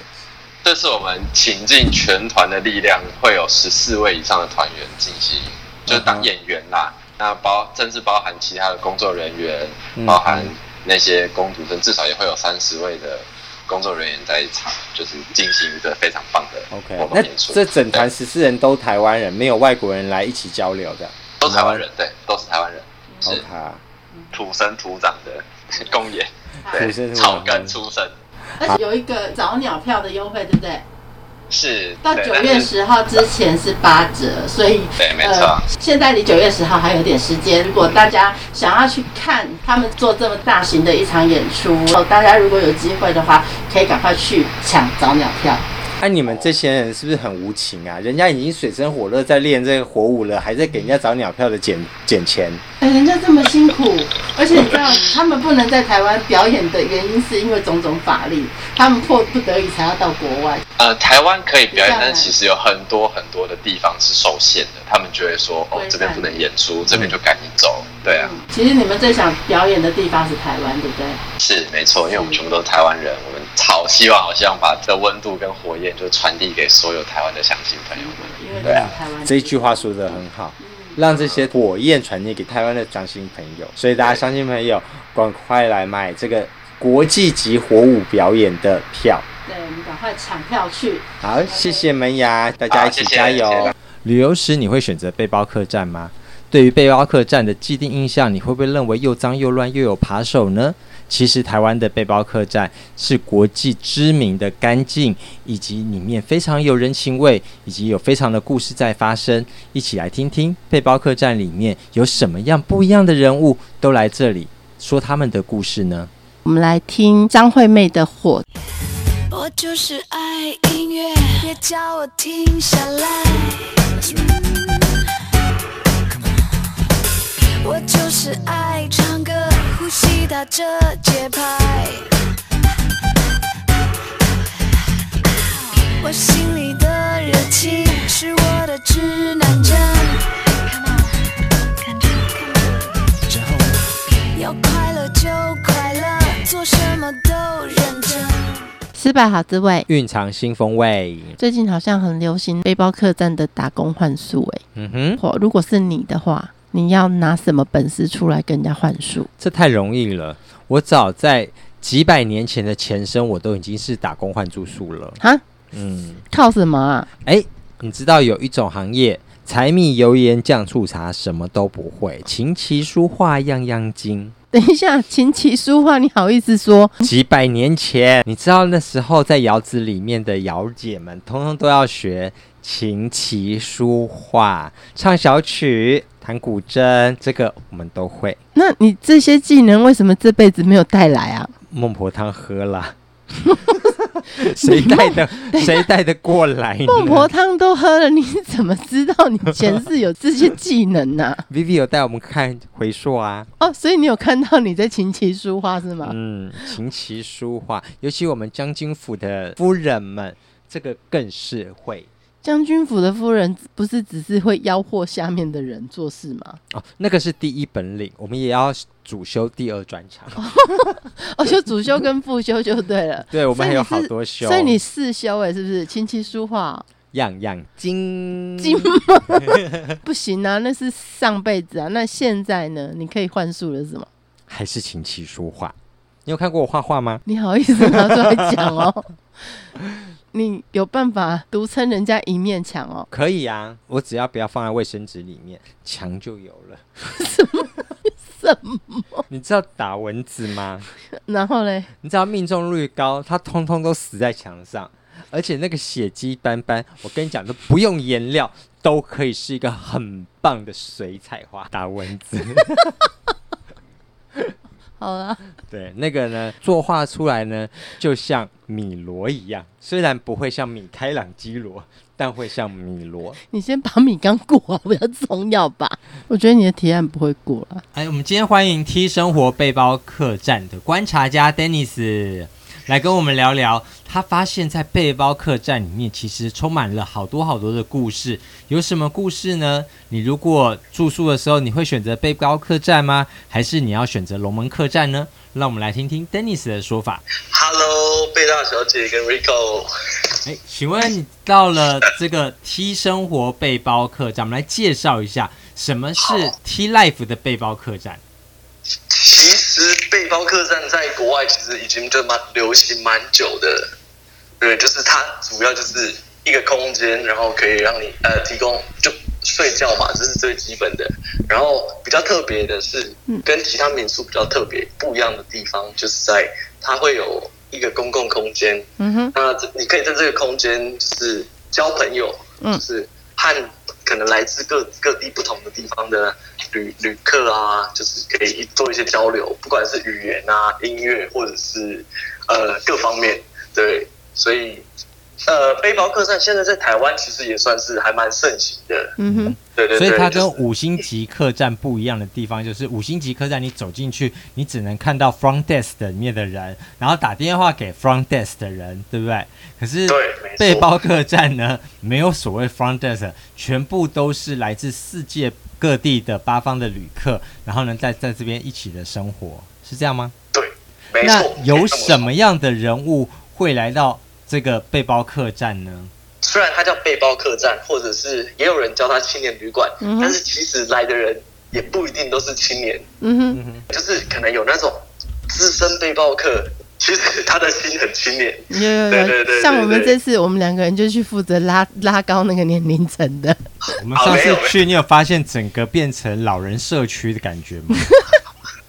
这是我们请尽全团的力量，会有十四位以上的团员进行，就是当演员啦。那包，甚至包含其他的工作人员，包含那些工读生，至少也会有三十位的工作人员在场，就是进行一个非常棒的 OK。那这整团十四人都台湾人，没有外国人来一起交流的，都台湾人，对，都是台湾人，是土生土长的公演，对，草根出身。而且有一个早鸟票的优惠，对不对？是。到九月十号之前是八折，所以对，没错。现在离九月十号还有点时间，如果大家想要去看他们做这么大型的一场演出，大家如果有机会的话，可以赶快去抢早鸟票。哎、啊，你们这些人是不是很无情啊？人家已经水深火热在练这个火舞了，还在给人家找鸟票的捡捡钱。哎，人家这么辛苦，而且你知道，他们不能在台湾表演的原因，是因为种种法律，他们迫不得已才要到国外。呃，台湾可以表演，但其实有很多很多的地方是受限的，他们就会说，哦，这边不能演出，这边就赶紧走。对啊、嗯，其实你们最想表演的地方是台湾，对不对？是没错，因为我们全部都是台湾人，我们好希望，好希望把这温度跟火焰就传递给所有台湾的乡亲朋友们。对啊，这一句话说的很好，让这些火焰传递给台湾的乡亲朋友。所以大家乡亲朋友，赶快来买这个国际级火舞表演的票。对，我们赶快抢票去。好，谢谢门牙，大家一起加油。谢谢。旅游时你会选择背包客栈吗？对于背包客栈的既定印象，你会不会认为又脏又乱又有扒手呢？其实台湾的背包客栈是国际知名的干净，以及里面非常有人情味，以及有非常的故事在发生。一起来听听背包客栈里面有什么样不一样的人物都来这里说他们的故事呢？我们来听张惠妹的《火》。我就是爱音乐，别叫我停下来。我就是爱唱歌，呼吸打着节拍。我心里的热情是我的指南针。要快乐就快乐，做什么都认真。失败好滋味，蕴藏新风味。最近好像很流行背包客栈的打工换宿，哎，嗯哼，或如果是你的话。你要拿什么本事出来跟人家换术？这太容易了。我早在几百年前的前身，我都已经是打工换住宿了。哈，嗯，靠什么啊？哎，你知道有一种行业，柴米油盐酱醋茶什么都不会，琴棋书画样样精。等一下，琴棋书画，你好意思说？几百年前，你知道那时候在窑子里面的窑姐们，通通都要学琴棋书画，唱小曲。弹古筝，这个我们都会。那你这些技能为什么这辈子没有带来啊？孟婆汤喝了，谁带的？谁带的过来？孟婆汤都喝了，你怎么知道你前世有这些技能呢、啊？Vivi 有带我们看回溯啊。哦，所以你有看到你在琴棋书画是吗？嗯，琴棋书画，尤其我们将军府的夫人们，这个更是会。将军府的夫人不是只是会吆喝下面的人做事吗？哦，那个是第一本领，我们也要主修第二专长。哦，就主修跟副修就对了。对，我们还有好多修。所以你四修哎，是不是？琴棋书画样样精精 不行啊，那是上辈子啊。那现在呢？你可以换术了是吗？还是琴棋书画？你有看过我画画吗？你好意思拿出来讲哦？你有办法独撑人家一面墙哦？可以啊，我只要不要放在卫生纸里面，墙就有了。什么？什么？你知道打蚊子吗？然后嘞？你知道命中率高，它通通都死在墙上，而且那个血迹斑斑，我跟你讲，都不用颜料，都可以是一个很棒的水彩画。打蚊子。好了，对，那个呢，作画出来呢，就像米罗一样，虽然不会像米开朗基罗，但会像米罗。你先把米缸过好比较重要吧？我觉得你的提案不会过了。哎，我们今天欢迎 T 生活背包客栈的观察家 Dennis 来跟我们聊聊。他发现，在背包客栈里面，其实充满了好多好多的故事。有什么故事呢？你如果住宿的时候，你会选择背包客栈吗？还是你要选择龙门客栈呢？让我们来听听 Dennis 的说法。Hello，贝大小姐跟 Rico。哎，请问你到了这个 T 生活背包客栈，我们来介绍一下什么是 T Life 的背包客栈。包客栈在国外其实已经就蛮流行蛮久的。对，就是它主要就是一个空间，然后可以让你呃提供就睡觉嘛，这是最基本的。然后比较特别的是，跟其他民宿比较特别不一样的地方，就是在它会有一个公共空间。嗯哼，那你可以在这个空间就是交朋友，就是和可能来自各各地不同的地方的旅旅客啊，就是可以做一些交流，不管是语言啊、音乐，或者是呃各方面，对。所以呃，背包客栈现在在台湾其实也算是还蛮盛行的。嗯哼，对对对。所以它跟五星级客栈不一样的地方，就是五星级客栈你走进去，你只能看到 front desk 里面的人，然后打电话给 front desk 的人，对不对？可是背包客栈呢，没有所谓 front desk，全部都是来自世界各地的八方的旅客，然后呢，在在这边一起的生活，是这样吗？对，没错。那有什么样的人物会来到这个背包客栈呢？虽然它叫背包客栈，或者是也有人叫它青年旅馆，嗯、但是其实来的人也不一定都是青年。嗯哼，就是可能有那种资深背包客，其实他的心很青年。有有有，对对对，像我们这次，我们两个人就去负责拉 拉高那个年龄层的。我们上次去，你有发现整个变成老人社区的感觉吗？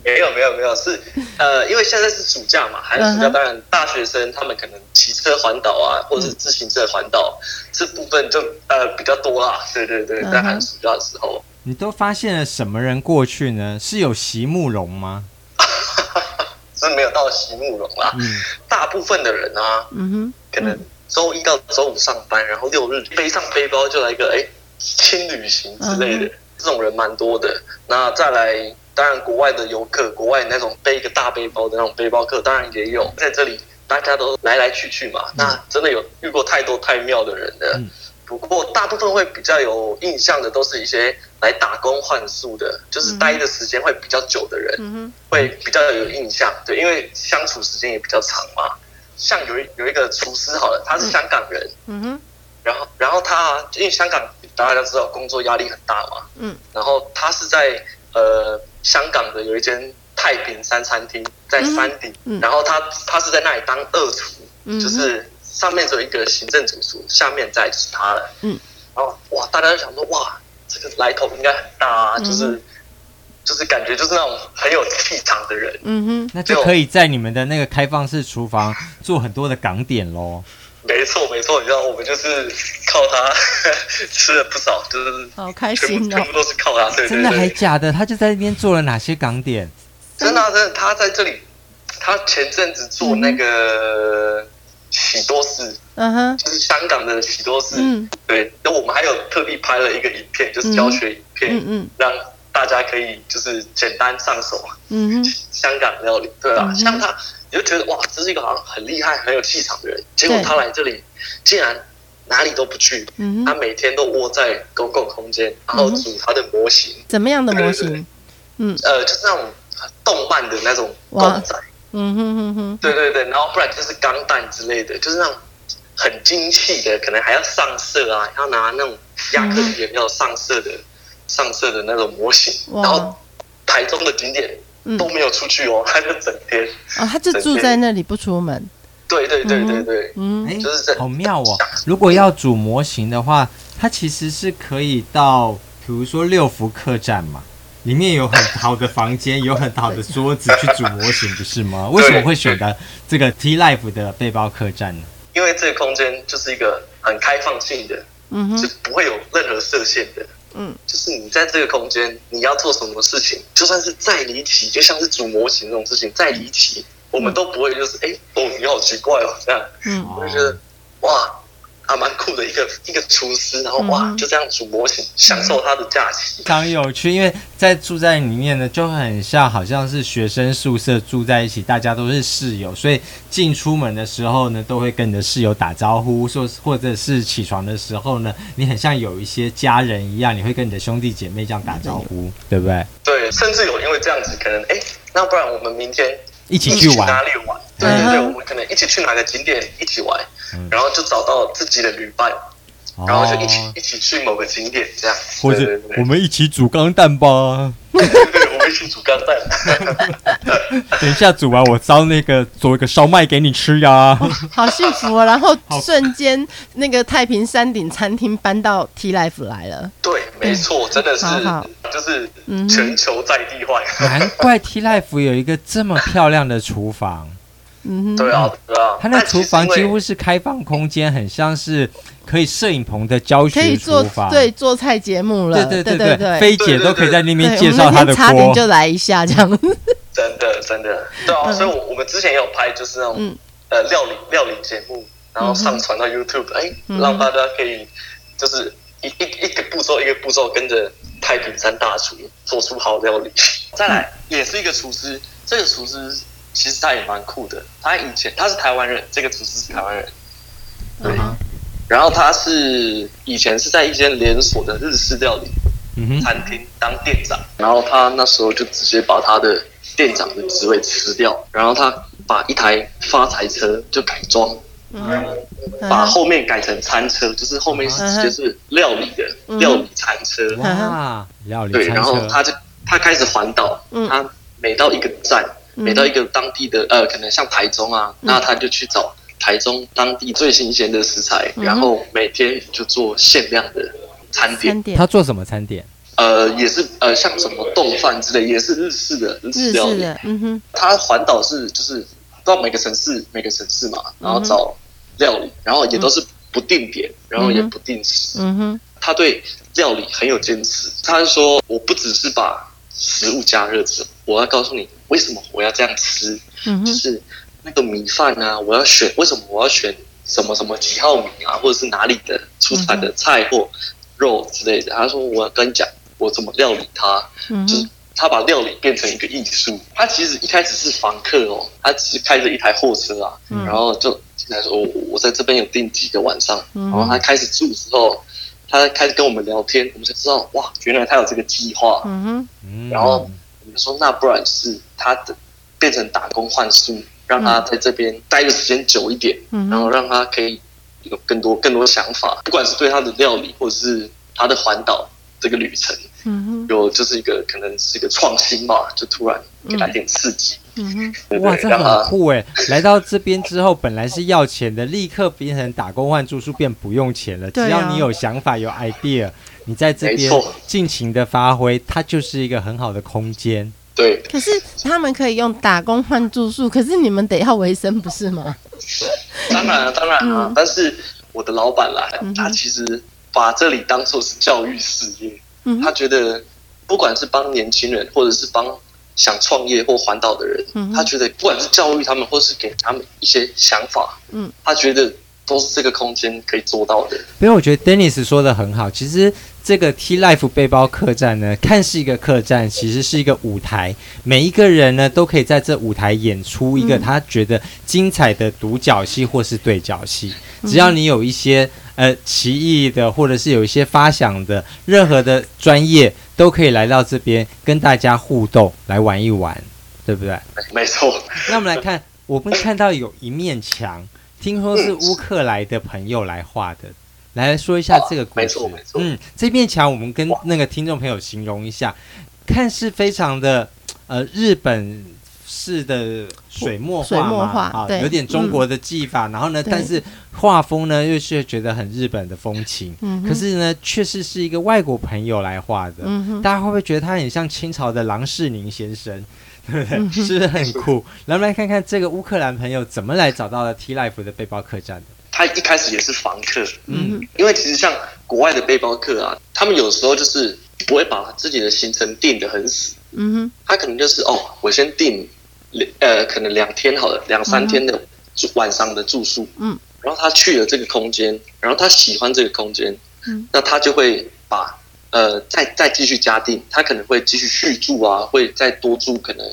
没有没有没有，是 呃，因为现在是暑假嘛，寒暑假，当然大学生他们可能骑车环岛啊，或者是自行车环岛，这部分就呃比较多啦。对对对，在寒暑假的时候，你都发现了什么人过去呢？是有席慕容吗？是没有到席慕容啦。嗯，大部分的人啊，嗯哼，可能周一到周五上班，然后六日背上背包就来一个哎轻旅行之类的，这种人蛮多的。那再来。当然，国外的游客，国外那种背一个大背包的那种背包客，当然也有在这里，大家都来来去去嘛。嗯、那真的有遇过太多太妙的人的。嗯、不过，大部分会比较有印象的，都是一些来打工换宿的，就是待的时间会比较久的人，嗯、会比较有印象。对，因为相处时间也比较长嘛。像有一有一个厨师，好了，他是香港人。嗯哼。然后，然后他因为香港大家都知道工作压力很大嘛。嗯。然后他是在呃。香港的有一间太平山餐厅在山顶，嗯嗯、然后他他是在那里当二厨，嗯、就是上面只有一个行政主厨，下面再就是他了。嗯，然后哇，大家就想说哇，这个来头应该很大啊，就是就是感觉就是那种很有气场的人。嗯哼，那就可以在你们的那个开放式厨房做很多的港点喽。没错没错，你知道我们就是靠他 吃了不少，就是好开心哦，全部都是靠他。对对对，真的还假的？他就在那边做了哪些港点？真的、啊、真的，他在这里，他前阵子做那个喜多士，嗯哼，就是香港的喜多士。嗯，对。那我们还有特地拍了一个影片，就是教学影片，嗯嗯，让大家可以就是简单上手。嗯哼，香港料理，对啊，像他。你就觉得哇，这是一个好像很厉害、很有气场的人。结果他来这里，竟然哪里都不去。嗯、他每天都窝在公共空间，然后组他的模型。怎么样的模型？对对对嗯，呃，就是那种动漫的那种公仔。嗯哼哼哼。对对对，然后不然就是钢弹之类的，就是那种很精细的，可能还要上色啊，要拿那种亚克力要上色的、嗯、上色的那种模型。然后台中的景点。都没有出去哦，他就整天哦，他就住在那里不出门。对对对对对，嗯，哎，就是好妙哦。如果要组模型的话，它其实是可以到，比如说六福客栈嘛，里面有很好的房间，有很好的桌子去组模型，不是吗？为什么会选择这个 T Life 的背包客栈呢？因为这个空间就是一个很开放性的，嗯哼，是不会有任何设限的。嗯，就是你在这个空间，你要做什么事情，就算是再离奇，就像是组模型这种事情再离奇，我们都不会就是哎、欸，哦，你好奇怪哦这样，嗯，我就觉得哇。还蛮酷的一个一个厨师，然后哇，就这样煮模型，享受他的假期，非常有趣。因为在住在里面呢，就很像好像是学生宿舍住在一起，大家都是室友，所以进出门的时候呢，都会跟你的室友打招呼，说或者是起床的时候呢，你很像有一些家人一样，你会跟你的兄弟姐妹这样打招呼，对不对？对，甚至有因为这样子，可能哎，那不然我们明天一起去玩哪里玩？对对对，我们可能一起去哪个景点一起玩。然后就找到自己的旅伴，然后就一起一起去某个景点，这样，或者我们一起煮钢蛋吧。对对对，我们一起煮钢蛋。等一下煮完，我烧那个做一个烧麦给你吃呀。好幸福哦！然后瞬间那个太平山顶餐厅搬到 T Life 来了。对，没错，真的是，就是全球在地化。难怪 T Life 有一个这么漂亮的厨房。嗯哼，对啊，对啊，他那厨房几乎是开放空间，很像是可以摄影棚的教学厨房，对，做菜节目了，对对对对，菲姐都可以在那边介绍她的锅，差点就来一下这样，真的真的，对啊，所以我我们之前也有拍，就是那种呃料理料理节目，然后上传到 YouTube，哎、嗯，让大家可以就是一一一个步骤一个步骤跟着太平山大厨做出好料理。再来，也是一个厨师，这个厨师其实他也蛮酷的。他以前他是台湾人，这个厨师是台湾人，对。嗯、然后他是以前是在一间连锁的日式料理餐厅当店长，然后他那时候就直接把他的店长的职位辞掉，然后他把一台发财车就改装。嗯，把后面改成餐车，就是后面是直接是料理的、嗯、料理餐车。哇，料理对，然后他就他开始环岛，嗯、他每到一个站，嗯、每到一个当地的呃，可能像台中啊，嗯、那他就去找台中当地最新鲜的食材，嗯、然后每天就做限量的餐点。他做什么餐点？呃，也是呃，像什么冻饭之类，也是日式的日式料理。嗯哼，他环岛是就是到每个城市每个城市嘛，然后找。料理，然后也都是不定点，嗯、然后也不定时。嗯哼，他对料理很有坚持。他说：“我不只是把食物加热吃，我要告诉你为什么我要这样吃。嗯，就是那个米饭啊，我要选为什么我要选什么什么几号米啊，或者是哪里的出产的菜或肉之类的。”他说：“我要跟你讲，我怎么料理它，嗯、就是他把料理变成一个艺术。他其实一开始是房客哦，他只是开着一台货车啊，嗯、然后就。”他说：“我我在这边有订几个晚上，嗯、然后他开始住之后，他开始跟我们聊天，我们才知道哇，原来他有这个计划。嗯哼，然后说，那不然是他的变成打工换宿，让他在这边待的时间久一点，嗯、然后让他可以有更多更多想法，不管是对他的料理，或者是他的环岛这个旅程，嗯哼，有就是一个可能是一个创新嘛，就突然给他点刺激。嗯”嗯哼，哇，这很酷哎！来到这边之后，本来是要钱的，立刻变成打工换住宿，变不用钱了。只要你有想法、有 idea，你在这边尽情的发挥，它就是一个很好的空间。对。可是他们可以用打工换住宿，可是你们得要维生，不是吗？当然了，当然了。嗯、但是我的老板来，他其实把这里当做是教育事业。嗯。他觉得，不管是帮年轻人，或者是帮。想创业或环岛的人，嗯、他觉得不管是教育他们，或是给他们一些想法，嗯，他觉得都是这个空间可以做到的。因为我觉得 Dennis 说的很好，其实这个 T Life 背包客栈呢，看似一个客栈，其实是一个舞台，每一个人呢都可以在这舞台演出一个他觉得精彩的独角戏或是对角戏。只要你有一些呃奇异的，或者是有一些发想的，任何的专业。都可以来到这边跟大家互动，来玩一玩，对不对？没错。那我们来看，我们看到有一面墙，听说是乌克兰的朋友来画的，来说一下这个故事。没错，没错。嗯，这面墙我们跟那个听众朋友形容一下，看似非常的呃日本。式的，水墨画嘛，啊，有点中国的技法，然后呢，但是画风呢又是觉得很日本的风情，可是呢，确实是一个外国朋友来画的，大家会不会觉得他很像清朝的郎世宁先生，对不对？是不是很酷？来，我们来看看这个乌克兰朋友怎么来找到了 T Life 的背包客栈的。他一开始也是房客，嗯，因为其实像国外的背包客啊，他们有时候就是不会把自己的行程定得很死，嗯哼，他可能就是哦，我先定。呃，可能两天好了，两三天的住晚上的住宿，嗯，然后他去了这个空间，然后他喜欢这个空间，嗯，那他就会把呃再再继续加订，他可能会继续续住啊，会再多住可能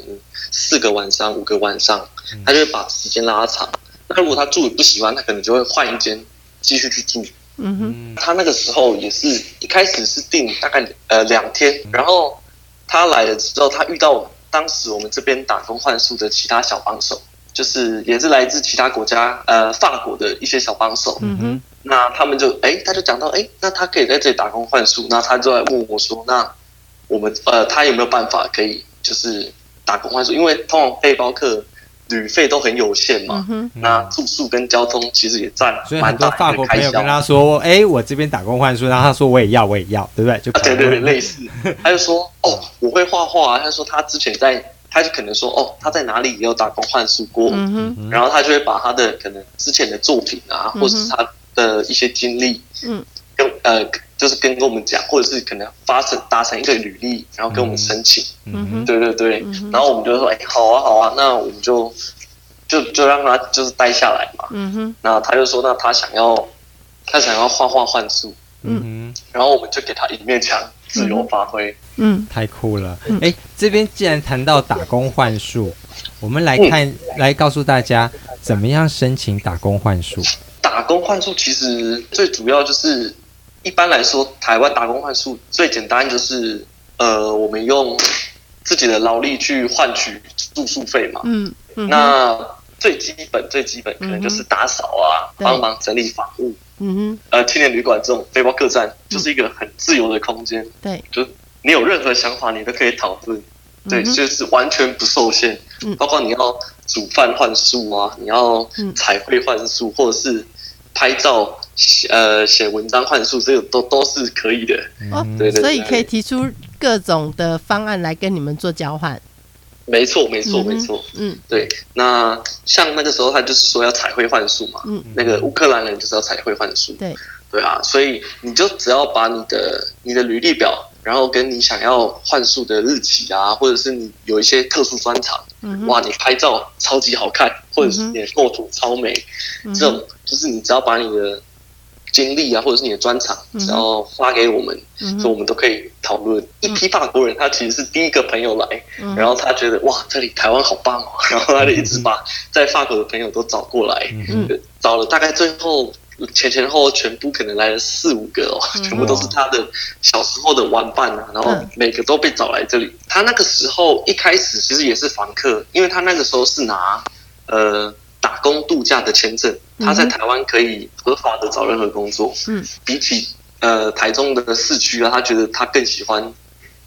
四个晚上、五个晚上，他就会把时间拉长。那如果他住不喜欢，他可能就会换一间继续去住。嗯哼，他那个时候也是一开始是定大概呃两天，然后他来了之后，他遇到。当时我们这边打工换宿的其他小帮手，就是也是来自其他国家，呃，法国的一些小帮手。嗯哼，那他们就，哎、欸，他就讲到，哎、欸，那他可以在这里打工换宿，那他就来问我说，那我们，呃，他有没有办法可以就是打工换宿？因为通常背包客。旅费都很有限嘛，嗯、那住宿跟交通其实也占蛮大的开销。所以很多法国朋友跟他说：“哎、欸，我这边打工换宿。”然后他说：“我也要，我也要，对不对？”就、啊、对对对，类似。他就说：“哦，我会画画。”他说他之前在，他就可能说：“哦，他在哪里也有打工换宿过。嗯哼”然后他就会把他的可能之前的作品啊，或者是他的一些经历，嗯，跟呃。就是跟跟我们讲，或者是可能发成达成一个履历，然后跟我们申请。嗯哼，对对对。嗯、然后我们就说，哎，好啊好啊，那我们就就就让他就是待下来嘛。嗯哼。那他就说，那他想要他想要画画幻术。嗯哼。然后我们就给他一面墙，自由发挥。嗯，太酷了。哎、嗯，这边既然谈到打工幻术，我们来看，嗯、来告诉大家怎么样申请打工幻术。打工幻术其实最主要就是，一般来说，台湾打工换宿最简单就是，呃，我们用自己的劳力去换取住宿费嘛。嗯。嗯，那最基本最基本可能就是打扫啊，帮、嗯、忙整理房屋。嗯哼。呃，青年旅馆这种背包客栈就是一个很自由的空间。对。就你有任何想法，你都可以讨论。对，就是完全不受限。嗯。包括你要煮饭换宿啊，你要彩绘换宿，或者是。拍照、写呃写文章幻术，这个都都是可以的哦。对，对，对，所以可以提出各种的方案来跟你们做交换。没错，没错，没错。嗯，对。那像那个时候，他就是说要彩绘幻术嘛。嗯。那个乌克兰人就是要彩绘幻术。对。对啊，所以你就只要把你的你的履历表，然后跟你想要幻术的日期啊，或者是你有一些特殊专长，嗯、哇，你拍照超级好看，或者是你的构图超美，嗯、这种就是你只要把你的经历啊，或者是你的专长，只要发给我们，嗯、所以我们都可以讨论。嗯、一批法国人，他其实是第一个朋友来，嗯、然后他觉得哇，这里台湾好棒哦，然后他就一直把在法国的朋友都找过来，嗯、找了大概最后。前前后后全部可能来了四五个哦，嗯、全部都是他的小时候的玩伴啊，然后每个都被找来这里。他那个时候一开始其实也是房客，因为他那个时候是拿呃打工度假的签证，他在台湾可以合法的找任何工作。嗯，比起呃台中的市区啊，他觉得他更喜欢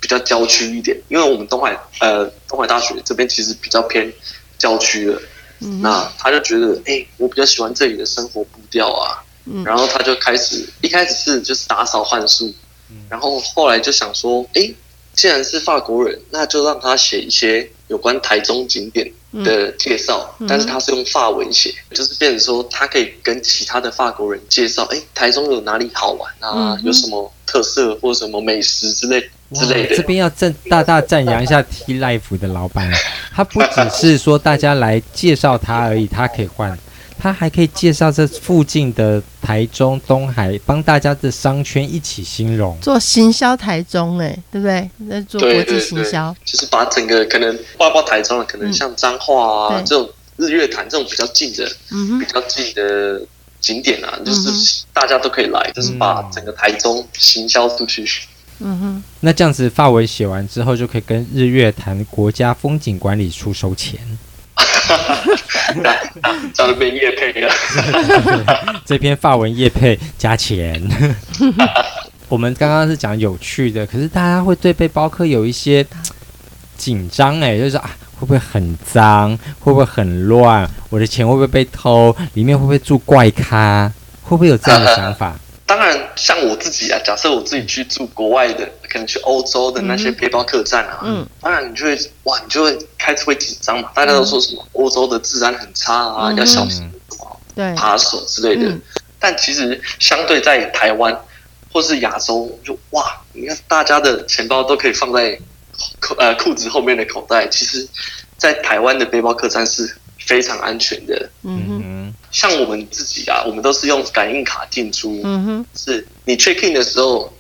比较郊区一点，因为我们东海呃东海大学这边其实比较偏郊区的。嗯、那他就觉得，哎、欸，我比较喜欢这里的生活步调啊。嗯、然后他就开始，一开始是就是打扫幻术，嗯、然后后来就想说，哎、欸，既然是法国人，那就让他写一些有关台中景点的介绍。嗯、但是他是用法文写，就是变成说他可以跟其他的法国人介绍，哎、欸，台中有哪里好玩啊？嗯、有什么特色或什么美食之类。之类的，这边要赞大大赞扬一下 T Life 的老板，他不只是说大家来介绍他而已，他可以换，他还可以介绍这附近的台中东海，帮大家的商圈一起兴荣，做行销台中，哎，对不对？在做国际行销，就是把整个可能包括台中的，可能像彰化啊、嗯、这种日月潭这种比较近的，嗯、哼。比较近的景点啊，就是大家都可以来，嗯、就是把整个台中行销出去。嗯哼，那这样子发文写完之后，就可以跟日月潭国家风景管理处收钱。找了篇业配了，这篇发文叶配加钱。我们刚刚是讲有趣的，可是大家会对背包客有一些紧张哎，就是啊，会不会很脏？会不会很乱？我的钱会不会被偷？里面会不会住怪咖？会不会有这样的想法？当然，像我自己啊，假设我自己去住国外的，可能去欧洲的那些背包客栈啊，嗯，当然你就会哇，你就会开始会紧张嘛。大家都说什么欧洲的治安很差啊，嗯、要小心什么对扒手之类的。嗯、但其实相对在台湾或是亚洲，就哇，你看大家的钱包都可以放在裤呃裤子后面的口袋。其实，在台湾的背包客栈是非常安全的。嗯哼。像我们自己啊，我们都是用感应卡进出。嗯哼，是你 check in 的时候，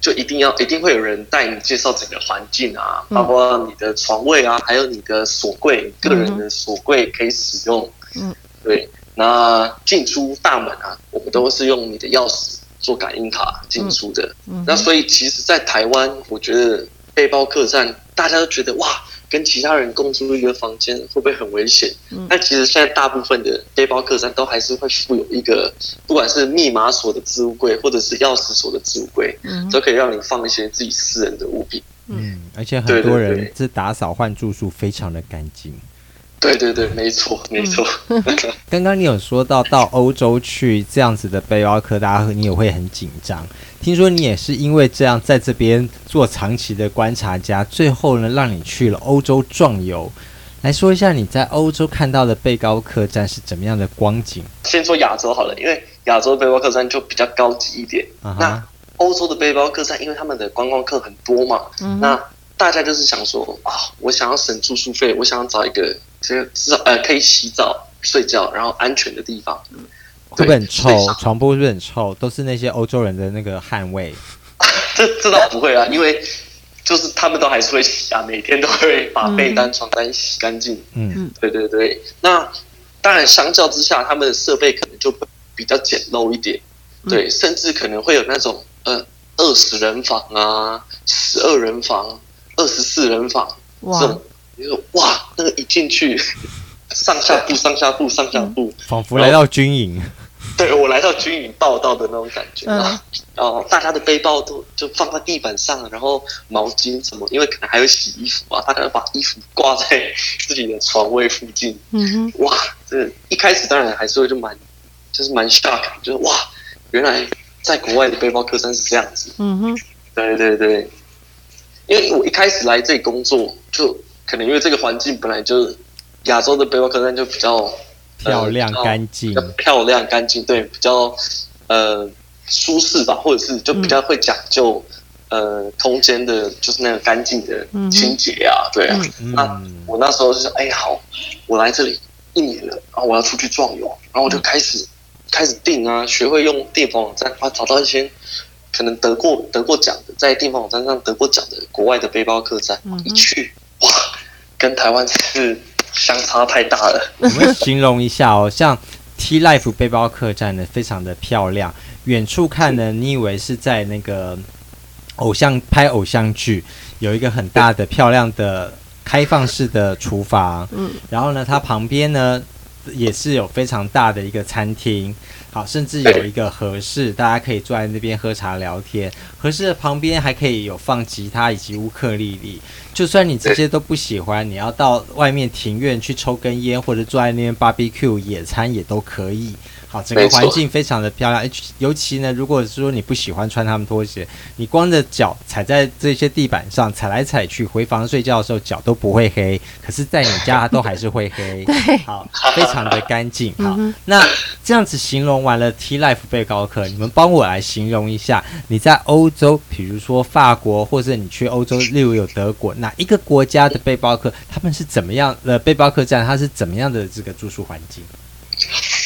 就一定要一定会有人带你介绍整个环境啊，包括你的床位啊，还有你的锁柜，个人的锁柜可以使用。嗯，对。那进出大门啊，我们都是用你的钥匙做感应卡进出的。嗯，那所以其实，在台湾，我觉得背包客栈大家都觉得哇。跟其他人共住一个房间会不会很危险？嗯，但其实现在大部分的背包客栈都还是会附有一个，不管是密码锁的置物柜，或者是钥匙锁的置物柜，嗯，都可以让你放一些自己私人的物品。嗯，而且很多人是打扫换住宿，非常的干净。对对对，没错没错。刚刚你有说到到欧洲去这样子的背包客，大家你也会很紧张。听说你也是因为这样在这边做长期的观察家，最后呢让你去了欧洲壮游。来说一下你在欧洲看到的背包客栈是怎么样的光景？先说亚洲好了，因为亚洲背包客栈就比较高级一点。Uh huh. 那欧洲的背包客栈，因为他们的观光客很多嘛，uh huh. 那大家就是想说啊，我想要省住宿费，我想要找一个。这个至少呃可以洗澡、睡觉，然后安全的地方。会不会很臭？床铺是不是很臭？都是那些欧洲人的那个汗味。这这倒不会啊，因为就是他们都还是会洗啊，每天都会把被单、床单洗干净。嗯，对对对。那当然，相较之下，他们的设备可能就比较简陋一点。对，甚至可能会有那种呃二十人房啊，十二人房、二十四人房哇这种，你说哇，那个一进去，上下铺、上下铺、上下铺，仿佛来到军营。对，我来到军营报道的那种感觉啊，然后大家的背包都就放在地板上，然后毛巾什么，因为可能还有洗衣服啊，大家把衣服挂在自己的床位附近。嗯哼，哇，这一开始当然还是会就蛮，就是蛮 shock，就是哇，原来在国外的背包客栈是这样子。嗯哼，对对对，因为我一开始来这里工作，就可能因为这个环境本来就亚洲的背包客栈就比较。漂亮干净，漂亮干净，对，比较呃舒适吧，或者是就比较会讲究、嗯、呃空间的，就是那个干净的清洁啊，对啊。嗯、那我那时候就是，哎，好，我来这里一年了，然后我要出去壮游，然后我就开始、嗯、开始订啊，学会用订房网站，啊，找到一些可能得过得过奖的，在订房网站上得过奖的国外的背包客栈，嗯、一去哇，跟台湾是。相差太大了。我们形容一下哦，像 T Life 背包客栈呢，非常的漂亮。远处看呢，你以为是在那个偶像拍偶像剧，有一个很大的漂亮的开放式的厨房。嗯，然后呢，它旁边呢也是有非常大的一个餐厅。好，甚至有一个合适，大家可以坐在那边喝茶聊天。合适的旁边还可以有放吉他以及乌克丽丽。就算你这些都不喜欢，你要到外面庭院去抽根烟，或者坐在那边 barbecue 野餐也都可以。好，整个环境非常的漂亮，尤其呢，如果是说你不喜欢穿他们拖鞋，你光着脚踩在这些地板上踩来踩去，回房睡觉的时候脚都不会黑，可是在你家都还是会黑。对，好，非常的干净。好，那这样子形容完了 T Life 背包客，你们帮我来形容一下，你在欧洲，比如说法国，或者你去欧洲，例如有德国，哪一个国家的背包客，他们是怎么样的背包客栈，它是怎么样的这个住宿环境？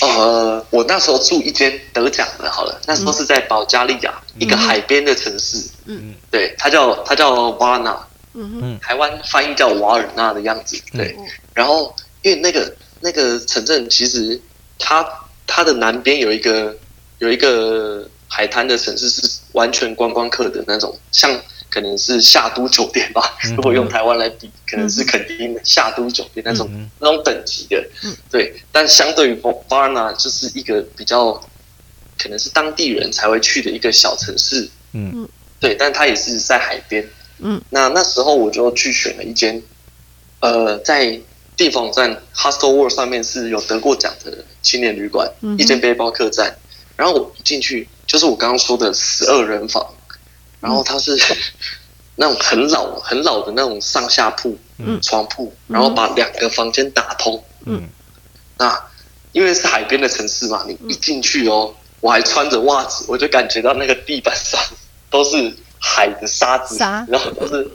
呃，我那时候住一间得奖的，好了，那时候是在保加利亚、嗯、一个海边的城市，嗯，对，它叫它叫瓦纳，嗯嗯，台湾翻译叫瓦尔纳的样子，对。嗯、然后因为那个那个城镇其实它它的南边有一个有一个海滩的城市是完全观光客的那种，像。可能是夏都酒店吧，如果用台湾来比，可能是肯定的夏都酒店那种、嗯、那种等级的，对。但相对于瓦尔纳，就是一个比较可能是当地人才会去的一个小城市，嗯，对。但它也是在海边，嗯。那那时候我就去选了一间，呃，在地方站 Hostel World 上面是有得过奖的青年旅馆，嗯、一间背包客栈。然后我一进去，就是我刚刚说的十二人房。然后它是那种很老很老的那种上下铺，嗯，床铺，然后把两个房间打通，嗯，那因为是海边的城市嘛，你一进去哦，我还穿着袜子，我就感觉到那个地板上都是海的沙子，沙，然后都是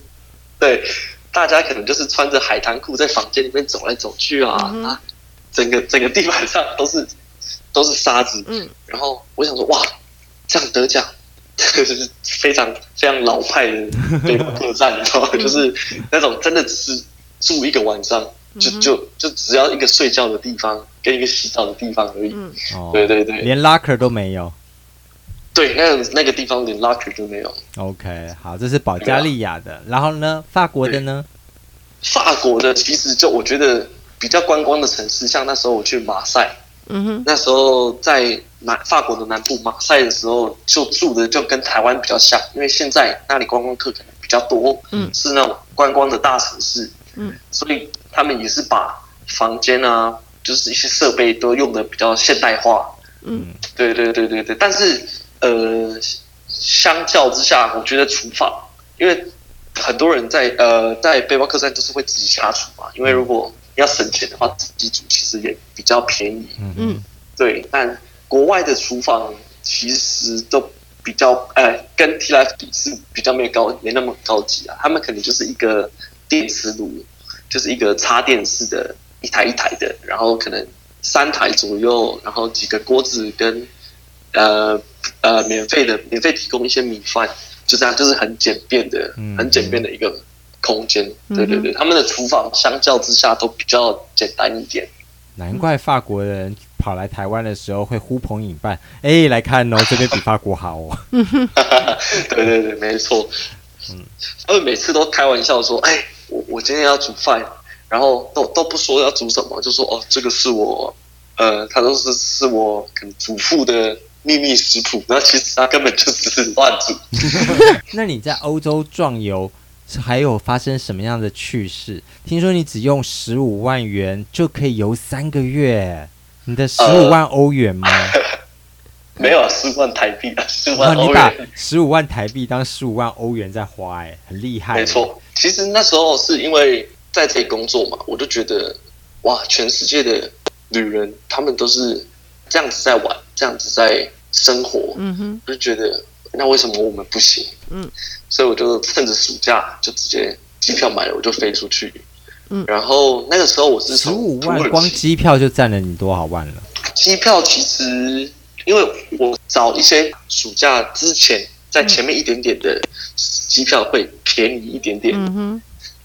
对，大家可能就是穿着海滩裤在房间里面走来走去啊，嗯、啊，整个整个地板上都是都是沙子，嗯，然后我想说哇，这样得奖。就 是非常非常老派的背包客栈，你知道吗？就是那种真的只是住一个晚上，就就就只要一个睡觉的地方跟一个洗澡的地方而已。对对对，连 locker 都没有。对，那那个地方连 locker 都没有。OK，好，这是保加利亚的。然后呢，法国的呢？法国的其实就我觉得比较观光的城市，像那时候我去马赛。嗯哼，那时候在南法国的南部马赛的时候，就住的就跟台湾比较像，因为现在那里观光客可能比较多，嗯，是那种观光的大城市，嗯，所以他们也是把房间啊，就是一些设备都用的比较现代化，嗯，对对对对对，但是呃，相较之下，我觉得厨房，因为很多人在呃在背包客栈都是会自己下厨嘛，因为如果要省钱的话，自己煮其实也比较便宜。嗯嗯，对。但国外的厨房其实都比较，呃，跟 T Life 比是比较没有高，没那么高级啊。他们可能就是一个电磁炉，就是一个插电式的一台一台的，然后可能三台左右，然后几个锅子跟呃呃免费的免费提供一些米饭，就这样，就是很简便的，很简便的一个空间。对对对，他们的厨房相较之下都比较简单一点。难怪法国人跑来台湾的时候会呼朋引伴，哎，来看哦，这边比法国好哦。对对对，没错。嗯，他们每次都开玩笑说，哎，我我今天要煮饭，然后都都不说要煮什么，就说哦，这个是我，呃，他都是是我可能祖父的秘密食谱，那其实他根本就只是乱煮。那你在欧洲壮游？还有发生什么样的趣事？听说你只用十五万元就可以游三个月，你的十五万欧元吗？呃、没有，十五万台币啊，十五万欧元。你把十五万台币当十五万欧元在花，哎，很厉害。没错，其实那时候是因为在这里工作嘛，我就觉得哇，全世界的女人她们都是这样子在玩，这样子在生活，嗯哼，就觉得那为什么我们不行？嗯。所以我就趁着暑假就直接机票买了，我就飞出去。嗯，然后那个时候我是十五万，光机票就占了你多少万了？机票其实因为我找一些暑假之前在前面一点点的机票会便宜一点点。嗯哼，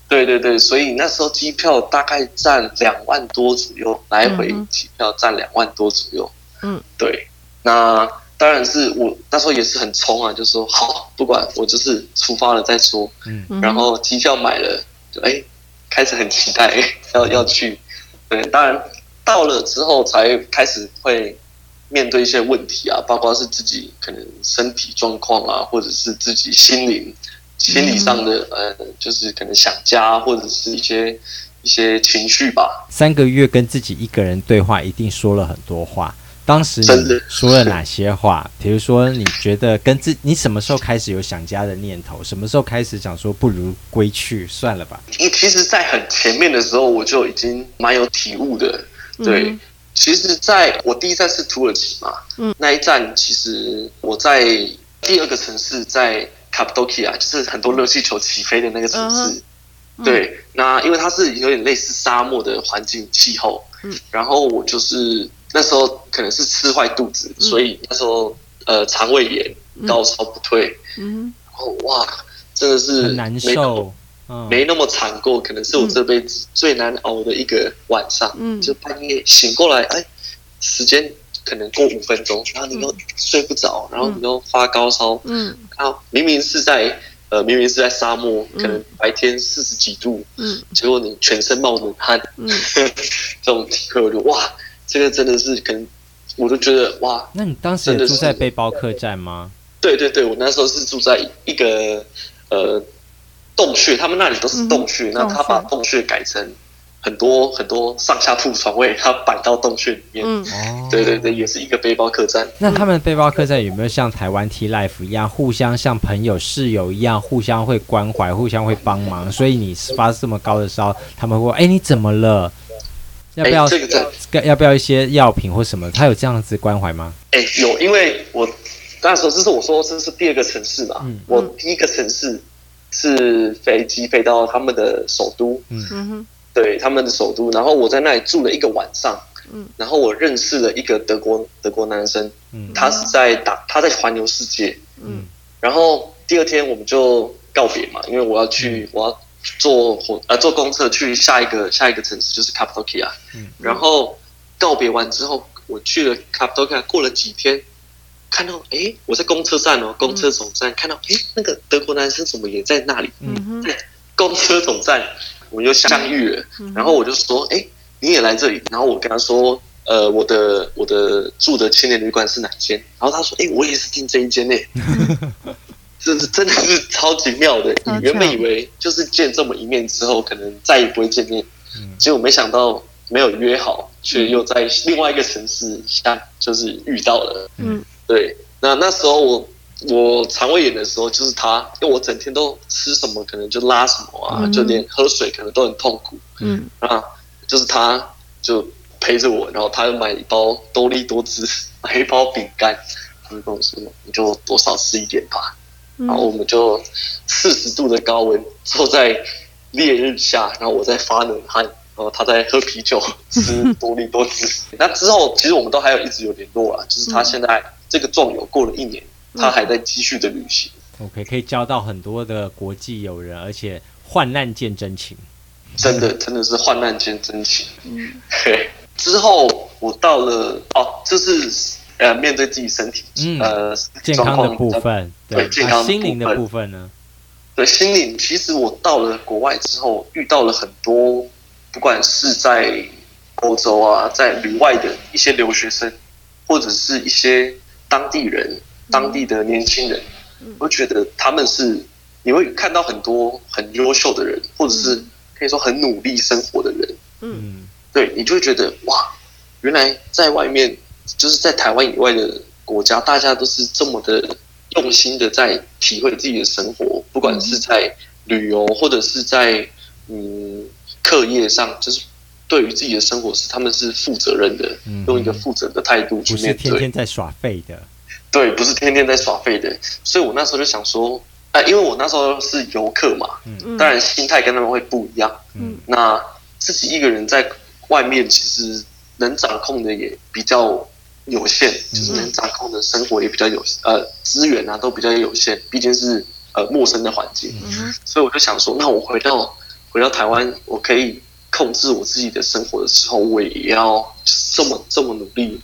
对对对，所以那时候机票大概占两万多左右，来回机票占两万多左右。嗯，对，那。当然是我那时候也是很冲啊，就说 好，不管我就是出发了再说。嗯，然后机票买了，就哎，开始很期待 要要去。对，当然到了之后才开始会面对一些问题啊，包括是自己可能身体状况啊，或者是自己心灵、心理上的呃，就是可能想家，或者是一些一些情绪吧。三个月跟自己一个人对话，一定说了很多话。当时你说了哪些话？比如说，你觉得跟自你什么时候开始有想家的念头？什么时候开始想说不如归去算了吧？你其实，在很前面的时候，我就已经蛮有体悟的。对，嗯、其实在我第一站是土耳其嘛，嗯，那一站其实我在第二个城市在卡帕多奇亚，就是很多热气球起飞的那个城市。嗯、对，那因为它是有点类似沙漠的环境气候，嗯，然后我就是。那时候可能是吃坏肚子，嗯、所以那时候呃肠胃炎高烧不退，嗯，然后哇，真的是很难受，没那么惨过，可能是我这辈子最难熬的一个晚上，嗯，就半夜醒过来，哎，时间可能过五分钟，然后你又睡不着，然后你又发高烧，嗯，然后明明是在呃明明是在沙漠，可能白天四十几度，嗯，结果你全身冒冷汗，嗯，这种体会我就哇。这个真的是跟，我都觉得哇！那你当时也住在背包客栈吗？对对对，我那时候是住在一个呃洞穴，他们那里都是洞穴，嗯、那他把洞穴改成很多很多上下铺床位，他摆到洞穴里面。嗯，对对对，也是一个背包客栈。那他们背包客栈有没有像台湾 T Life 一样，互相像朋友室友一样，互相会关怀，互相会帮忙？所以你发这么高的烧，他们会说：“哎，你怎么了？”要不要这个？要不要一些药品或什么？他有这样子关怀吗？哎、欸，有，因为我那时候这是我说这是第二个城市嘛。嗯。我第一个城市是飞机飞到他们的首都。嗯哼。对，他们的首都，然后我在那里住了一个晚上。嗯。然后我认识了一个德国德国男生。嗯。他是在打，他在环游世界。嗯。然后第二天我们就告别嘛，因为我要去，嗯、我要。坐火呃坐公车去下一个下一个城市就是卡帕多奇亚，嗯，然后告别完之后，我去了 c a p t o k i a，过了几天，看到哎我在公车站哦，公车总站、嗯、看到哎那个德国男生怎么也在那里，嗯。在公车总站我们又相遇了，嗯、然后我就说哎你也来这里，然后我跟他说呃我的我的住的青年旅馆是哪间，然后他说哎我也是订这一间呢。这是真的是超级妙的。你原本以为就是见这么一面之后，可能再也不会见面，结果没想到没有约好，却又在另外一个城市下就是遇到了。嗯，对。那那时候我我肠胃炎的时候，就是他，因为我整天都吃什么可能就拉什么啊，就连喝水可能都很痛苦。嗯啊，就是他就陪着我，然后他又买一包多力多汁，买一包饼干，他就跟我说：“你就多少吃一点吧。”然后我们就四十度的高温坐在烈日下，然后我在发冷汗，然后他在喝啤酒，吃 多利多滋。那之后，其实我们都还有一直有联络啊，就是他现在这个壮游过了一年，他还在继续的旅行。OK，可以交到很多的国际友人，而且患难见真情。真的，真的是患难见真情。嗯，对。之后我到了哦，这是呃，面对自己身体，嗯、呃，健康的部分，对，健康心灵的部分呢？对，心灵。其实我到了国外之后，遇到了很多，不管是在欧洲啊，在旅外的一些留学生，或者是一些当地人、当地的年轻人，我觉得他们是你会看到很多很优秀的人，或者是可以说很努力生活的人，嗯。对，你就会觉得哇，原来在外面，就是在台湾以外的国家，大家都是这么的用心的在体会自己的生活，不管是在旅游或者是在嗯课业上，就是对于自己的生活是他们是负责任的，用一个负责的态度去面对，不是天天在耍废的。对，不是天天在耍废的。所以我那时候就想说，啊，因为我那时候是游客嘛，嗯，当然心态跟他们会不一样，嗯，那自己一个人在。外面其实能掌控的也比较有限，就是能掌控的生活也比较有呃资源啊都比较有限，毕竟是呃陌生的环境，所以我就想说，那我回到回到台湾，我可以控制我自己的生活的时候，我也要这么这么努力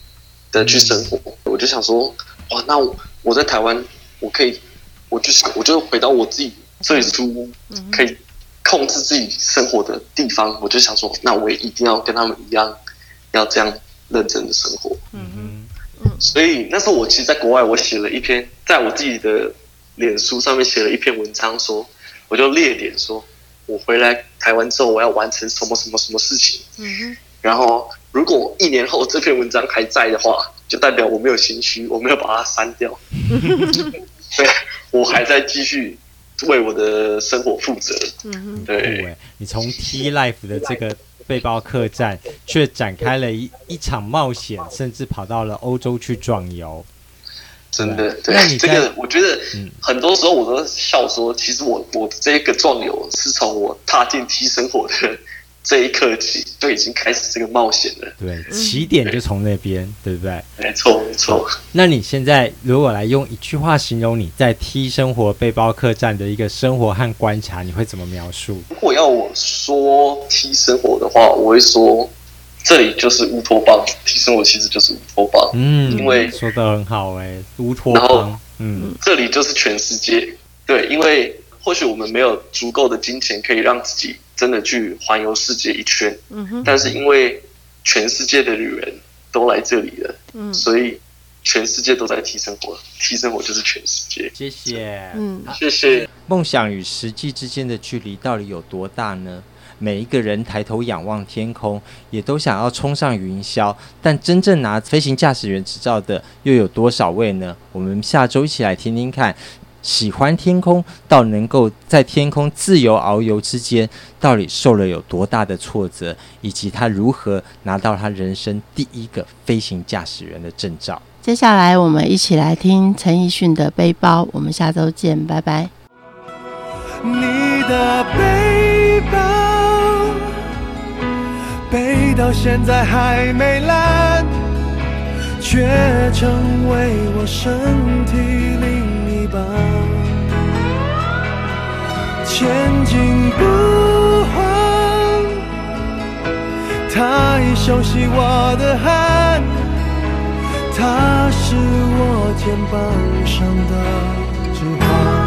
的去生活。我就想说，哇，那我我在台湾，我可以，我就想，我就回到我自己最初可以。控制自己生活的地方，我就想说，那我也一定要跟他们一样，要这样认真的生活。嗯嗯嗯。所以那时候我其实，在国外，我写了一篇，在我自己的脸书上面写了一篇文章，说，我就列点说，我回来台湾之后，我要完成什么什么什么事情。嗯哼。然后，如果一年后这篇文章还在的话，就代表我没有心虚，我没有把它删掉。对，我还在继续。为我的生活负责。嗯，对。你从 T Life 的这个背包客栈，却展开了一一场冒险，甚至跑到了欧洲去壮游。真的，对。这个，我觉得，很多时候我都笑说，其实我我这个壮游是从我踏进 T 生活的。这一刻起就已经开始这个冒险了。对，起点就从那边，嗯、对不对？没错，没错。那你现在如果来用一句话形容你在 T 生活背包客栈的一个生活和观察，你会怎么描述？如果要我说 T 生活的话，我会说这里就是乌托邦。T 生活其实就是乌托邦。嗯，因为说的很好哎，乌托邦。嗯，这里就是全世界。对，因为或许我们没有足够的金钱可以让自己。真的去环游世界一圈，嗯哼，但是因为全世界的女人都来这里了，嗯，所以全世界都在提升我，提升我就是全世界。谢谢，嗯，谢谢。梦想与实际之间的距离到底有多大呢？每一个人抬头仰望天空，也都想要冲上云霄，但真正拿飞行驾驶员执照的又有多少位呢？我们下周一起来听听看。喜欢天空，到能够在天空自由遨游之间，到底受了有多大的挫折，以及他如何拿到他人生第一个飞行驾驶员的证照。接下来，我们一起来听陈奕迅的背包。我们下周见，拜拜。你的背包背到现在还没烂，却成为我身体里。千金不换，它已熟悉我的汗，它是我肩膀上的指环。